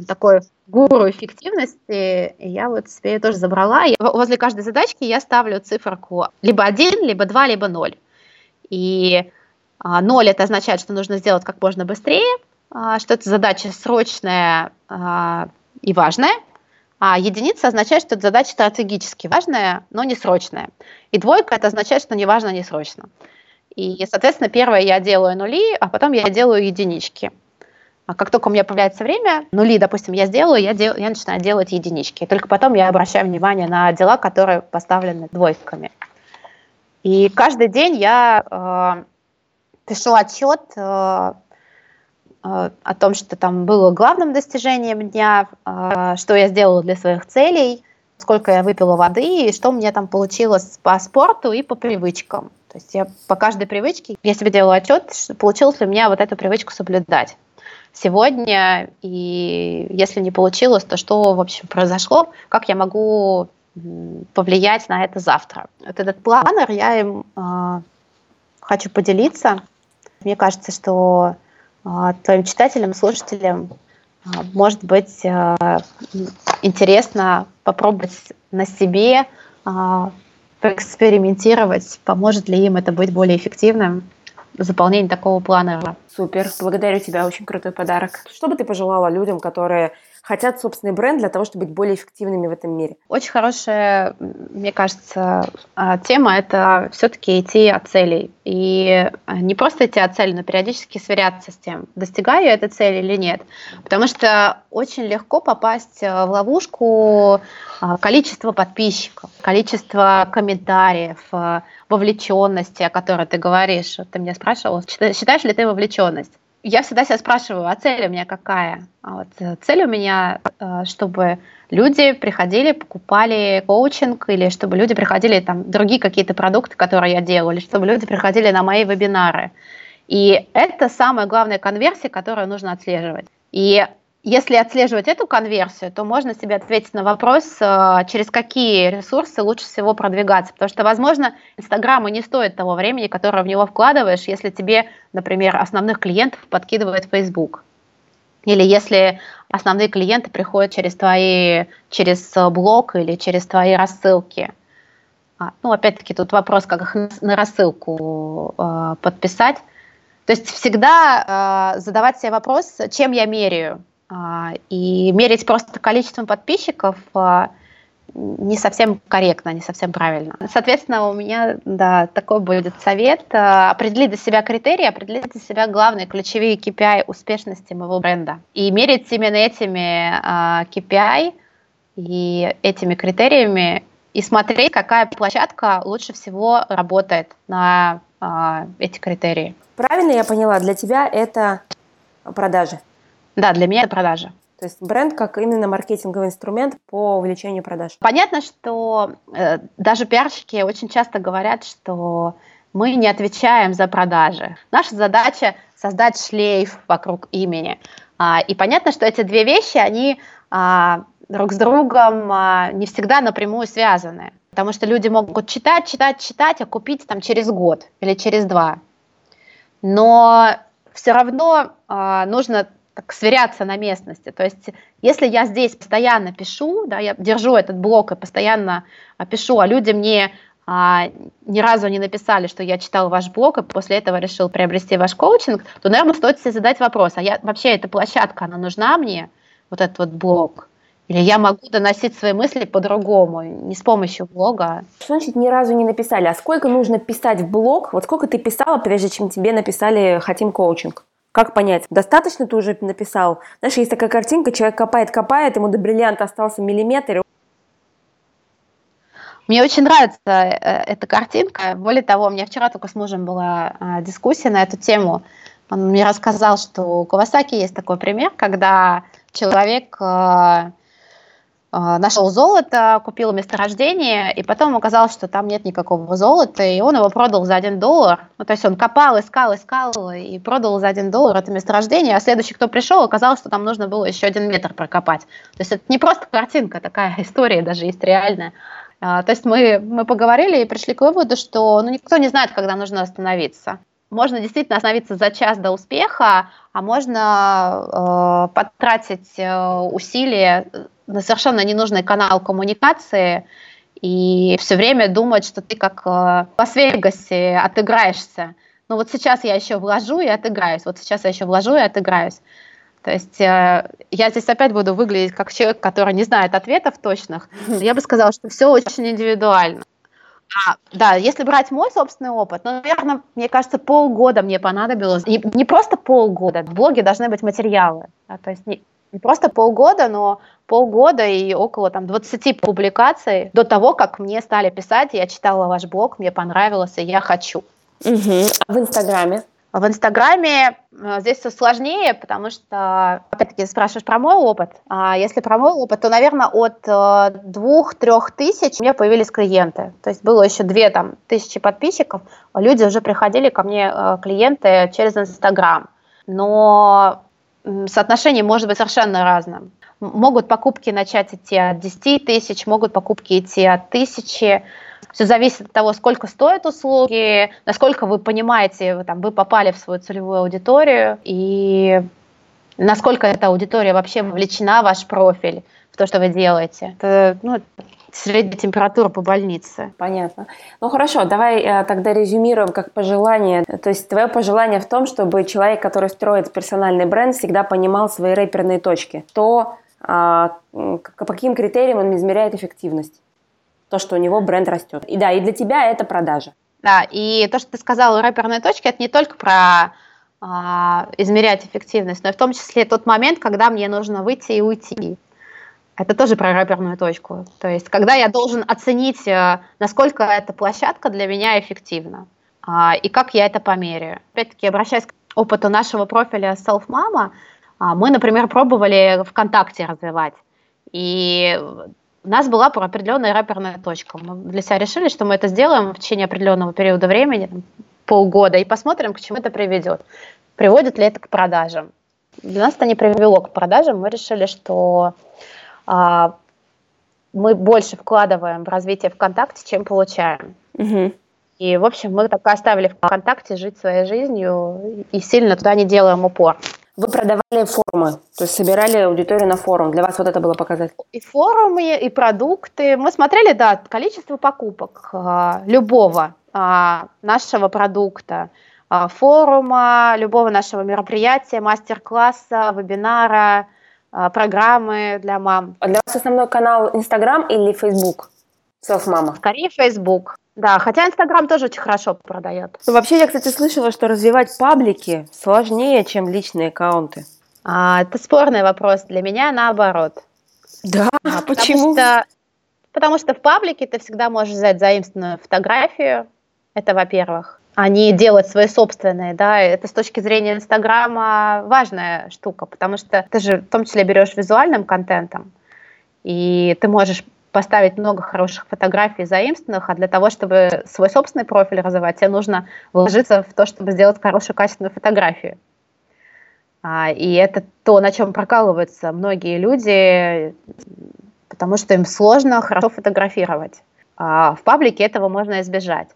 такой гуру эффективности, и я вот себе ее тоже забрала. И возле каждой задачки я ставлю циферку либо 1, либо 2, либо 0. И 0 это означает, что нужно сделать как можно быстрее, а, что эта задача срочная а, и важная – а единица означает, что эта задача стратегически важная, но не срочная. И двойка это означает, что не важно, не срочно. И, соответственно, первое я делаю нули, а потом я делаю единички. А как только у меня появляется время, нули, допустим, я сделаю, я, дел, я начинаю делать единички. И только потом я обращаю внимание на дела, которые поставлены двойками. И каждый день я э, пишу отчет э, о том, что там было главным достижением дня, э, что я сделала для своих целей, сколько я выпила воды и что у меня там получилось по спорту и по привычкам. То есть я по каждой привычке, я себе делала отчет, получилось ли у меня вот эту привычку соблюдать сегодня, и если не получилось, то что, в общем, произошло, как я могу повлиять на это завтра. Вот этот планер, я им э, хочу поделиться. Мне кажется, что твоим читателям, слушателям может быть интересно попробовать на себе, поэкспериментировать, поможет ли им это быть более эффективным заполнение такого плана. Супер, благодарю тебя, очень крутой подарок. Что бы ты пожелала людям, которые хотят собственный бренд для того, чтобы быть более эффективными в этом мире? Очень хорошая, мне кажется, а, тема – это все-таки идти от целей. И а, не просто идти от цели, но периодически сверяться с тем, достигаю я этой цели или нет. Потому что очень легко попасть а, в ловушку количества подписчиков, количество комментариев, вовлеченности, о которой ты говоришь. Ты меня спрашивал, считаешь ли ты вовлеченность? Я всегда себя спрашиваю, а цель у меня какая? А вот э, цель у меня, э, чтобы люди приходили, покупали коучинг, или чтобы люди приходили, там, другие какие-то продукты, которые я делаю, или чтобы люди приходили на мои вебинары. И это самая главная конверсия, которую нужно отслеживать. И если отслеживать эту конверсию, то можно себе ответить на вопрос, э, через какие ресурсы лучше всего продвигаться. Потому что, возможно, Инстаграму не стоит того времени, которое в него вкладываешь, если тебе, например, основных клиентов подкидывает Facebook. Или если основные клиенты приходят через твои, через блог или через твои рассылки. А, ну, опять-таки, тут вопрос, как их на рассылку э, подписать. То есть всегда э, задавать себе вопрос, чем я меряю и мерить просто количеством подписчиков а, не совсем корректно, не совсем правильно. Соответственно, у меня да, такой будет совет. А, определить для себя критерии, определить для себя главные ключевые KPI успешности моего бренда. И мерить именно этими KPI и этими критериями и смотреть, какая площадка лучше всего работает на эти критерии. Правильно я поняла, для тебя это продажи? Да, для меня это продажа. То есть бренд как именно маркетинговый инструмент по увеличению продаж. Понятно, что э, даже пиарщики очень часто говорят, что мы не отвечаем за продажи. Наша задача создать шлейф вокруг имени. А, и понятно, что эти две вещи, они а, друг с другом а, не всегда напрямую связаны. Потому что люди могут читать, читать, читать, а купить там через год или через два. Но все равно а, нужно так сверяться на местности. То есть, если я здесь постоянно пишу, да, я держу этот блок и постоянно а, пишу, а люди мне а, ни разу не написали, что я читал ваш блог, и после этого решил приобрести ваш коучинг, то, наверное, стоит себе задать вопрос, а я вообще эта площадка, она нужна мне, вот этот вот блог? Или я могу доносить свои мысли по-другому, не с помощью блога. Что значит ни разу не написали? А сколько нужно писать в блог? Вот сколько ты писала, прежде чем тебе написали «хотим коучинг»? Как понять, достаточно ты уже написал? Знаешь, есть такая картинка, человек копает-копает, ему до бриллианта остался миллиметр. Мне очень нравится э, эта картинка. Более того, у меня вчера только с мужем была а, дискуссия на эту тему. Он мне рассказал, что у Кавасаки есть такой пример, когда человек э, нашел золото, купил месторождение, и потом оказалось, что там нет никакого золота, и он его продал за один доллар. Ну, то есть он копал, искал, искал, и продал за один доллар это месторождение, а следующий, кто пришел, оказалось, что там нужно было еще один метр прокопать. То есть это не просто картинка, такая [LAUGHS] история даже есть реальная. А, то есть мы, мы поговорили и пришли к выводу, что ну, никто не знает, когда нужно остановиться. Можно действительно остановиться за час до успеха, а можно э, потратить э, усилия на совершенно ненужный канал коммуникации и все время думать, что ты как э, в Лас-Вегасе отыграешься. Ну вот сейчас я еще вложу и отыграюсь, вот сейчас я еще вложу и отыграюсь. То есть э, я здесь опять буду выглядеть как человек, который не знает ответов точных. Я бы сказала, что все очень индивидуально. А, да, если брать мой собственный опыт, ну, наверное, мне кажется, полгода мне понадобилось. И не просто полгода, в блоге должны быть материалы. Да, то есть не, не просто полгода, но полгода и около там 20 публикаций до того, как мне стали писать, я читала ваш блог, мне понравилось, и я хочу. Угу. А в Инстаграме? В Инстаграме э, здесь все сложнее, потому что, опять-таки, спрашиваешь про мой опыт. А если про мой опыт, то, наверное, от э, двух-трех тысяч у меня появились клиенты. То есть было еще две там, тысячи подписчиков, люди уже приходили ко мне, э, клиенты, через Инстаграм. Но соотношение может быть совершенно разным. Могут покупки начать идти от 10 тысяч, могут покупки идти от тысячи. Все зависит от того, сколько стоят услуги, насколько вы понимаете, вы, там, вы попали в свою целевую аудиторию и насколько эта аудитория вообще вовлечена в ваш профиль, в то, что вы делаете. Это, ну, средняя температура по больнице. Понятно. Ну хорошо, давай э, тогда резюмируем как пожелание. То есть твое пожелание в том, чтобы человек, который строит персональный бренд, всегда понимал свои рэперные точки. То, по каким критериям он измеряет эффективность. То, что у него бренд растет. И да, и для тебя это продажа. Да, и то, что ты сказала, рэперные точки, это не только про а, измерять эффективность, но и в том числе тот момент, когда мне нужно выйти и уйти. Это тоже про рэперную точку. То есть, когда я должен оценить, э, насколько эта площадка для меня эффективна а, и как я это померяю. Опять-таки, обращаясь к опыту нашего профиля Self Mama, а, мы, например, пробовали ВКонтакте развивать. И у нас была определенная рэперная точка. Мы для себя решили, что мы это сделаем в течение определенного периода времени, полгода, и посмотрим, к чему это приведет. Приводит ли это к продажам. Для нас это не привело к продажам. Мы решили, что а, мы больше вкладываем в развитие ВКонтакте, чем получаем. Угу. И, в общем, мы так оставили ВКонтакте жить своей жизнью и сильно туда не делаем упор. Вы продавали форумы, то есть собирали аудиторию на форум. Для вас вот это было показать? И форумы, и продукты. Мы смотрели, да, количество покупок а, любого а, нашего продукта, а, форума, любого нашего мероприятия, мастер-класса, вебинара – а, программы для мам. А для вас основной канал Инстаграм или Фейсбук? Селф-мама? Скорее Фейсбук. Да, хотя Инстаграм тоже очень хорошо продает. Ну, вообще, я, кстати, слышала, что развивать паблики сложнее, чем личные аккаунты. А, это спорный вопрос. Для меня наоборот. Да? А, почему? Что, потому что в паблике ты всегда можешь взять заимственную фотографию. Это во-первых не делать свои собственные, да, это с точки зрения Инстаграма важная штука, потому что ты же в том числе берешь визуальным контентом, и ты можешь поставить много хороших фотографий заимственных, а для того, чтобы свой собственный профиль развивать, тебе нужно вложиться в то, чтобы сделать хорошую качественную фотографию. А, и это то, на чем прокалываются многие люди, потому что им сложно хорошо фотографировать. А в паблике этого можно избежать.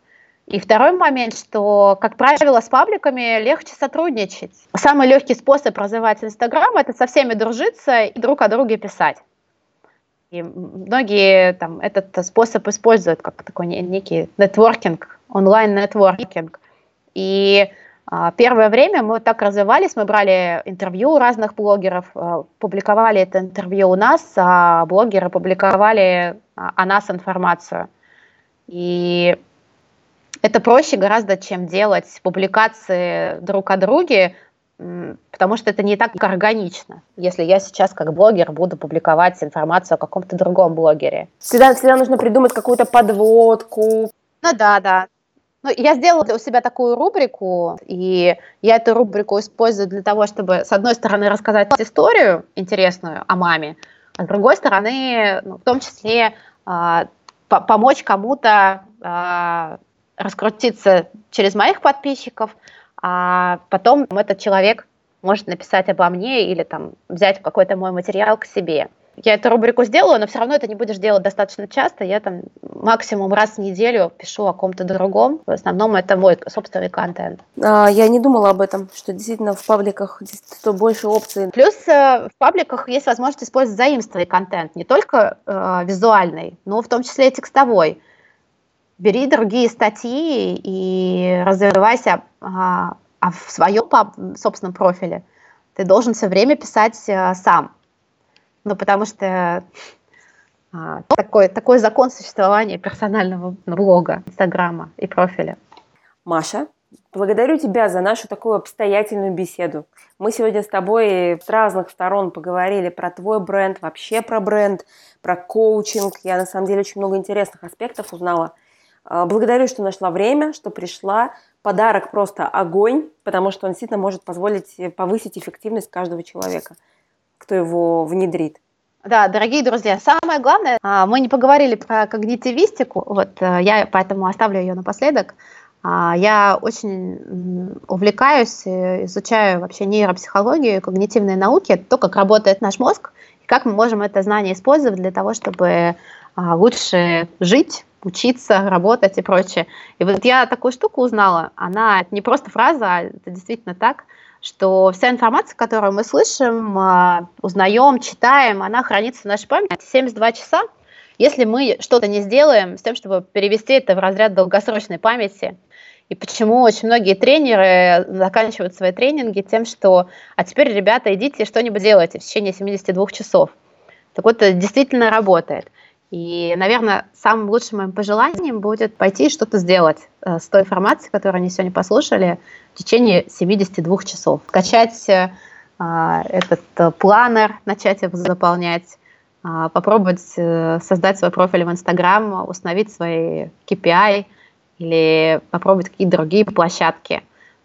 И второй момент, что, как правило, с пабликами легче сотрудничать. Самый легкий способ развивать Инстаграм – это со всеми дружиться и друг о друге писать. И многие там, этот способ используют как такой некий нетворкинг, онлайн-нетворкинг. И а, первое время мы так развивались, мы брали интервью у разных блогеров, а, публиковали это интервью у нас, а блогеры публиковали а, о нас информацию. И это проще гораздо, чем делать публикации друг о друге, потому что это не так органично, если я сейчас как блогер буду публиковать информацию о каком-то другом блогере. Всегда, всегда нужно придумать какую-то подводку. Ну да, да. Ну, я сделала у себя такую рубрику, и я эту рубрику использую для того, чтобы, с одной стороны, рассказать историю интересную о маме, а с другой стороны, ну, в том числе, э, помочь кому-то э, раскрутиться через моих подписчиков, а потом этот человек может написать обо мне или там взять какой-то мой материал к себе. Я эту рубрику сделаю, но все равно это не будешь делать достаточно часто. Я там максимум раз в неделю пишу о ком-то другом. В основном это мой собственный контент. А, я не думала об этом, что действительно в пабликах что больше опций. Плюс э, в пабликах есть возможность использовать заимствованный контент, не только э, визуальный, но в том числе и текстовой бери другие статьи и развивайся а, а в своем собственном профиле. Ты должен все время писать а, сам. Ну, потому что а, такой, такой закон существования персонального блога, Инстаграма и профиля. Маша, благодарю тебя за нашу такую обстоятельную беседу. Мы сегодня с тобой с разных сторон поговорили про твой бренд, вообще про бренд, про коучинг. Я на самом деле очень много интересных аспектов узнала – благодарю, что нашла время, что пришла. Подарок просто огонь, потому что он действительно может позволить э, повысить эффективность каждого человека, кто его внедрит. Да, дорогие друзья, самое главное, а, мы не поговорили про когнитивистику, вот э, я поэтому оставлю ее напоследок. А, я очень увлекаюсь, э, изучаю вообще нейропсихологию, когнитивные науки, то, как работает наш мозг, и как мы можем это знание использовать для того, чтобы лучше жить, учиться, работать и прочее. И вот я такую штуку узнала, она не просто фраза, а это действительно так, что вся информация, которую мы слышим, а, узнаем, читаем, она хранится в нашей памяти 72 часа. Если мы что-то не сделаем с тем, чтобы перевести это в разряд долгосрочной памяти, и почему очень многие тренеры заканчивают свои тренинги тем, что «а теперь, ребята, идите что-нибудь делайте в течение 72 часов». Так вот, это действительно работает. И, наверное, самым лучшим моим пожеланием будет пойти что-то сделать э, с той информацией, которую они сегодня послушали, в течение 72 часов. Скачать э, этот э, планер, начать его заполнять, э, попробовать э, создать свой профиль в Инстаграм, установить свои KPI или попробовать какие-то другие площадки.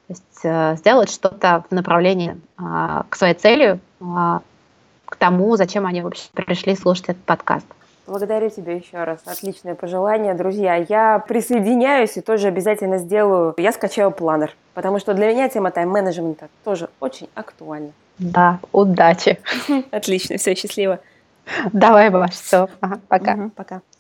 То есть э, сделать что-то в направлении к своей цели, к тому, зачем они вообще пришли слушать этот подкаст. Благодарю тебя еще раз. Отличное пожелание, друзья. Я присоединяюсь и тоже обязательно сделаю. Я скачаю планер, потому что для меня тема тайм-менеджмента тоже очень актуальна. Да, удачи. [LAUGHS] Отлично, все, счастливо. Давай, Маш, все, ага, пока. Угу, пока.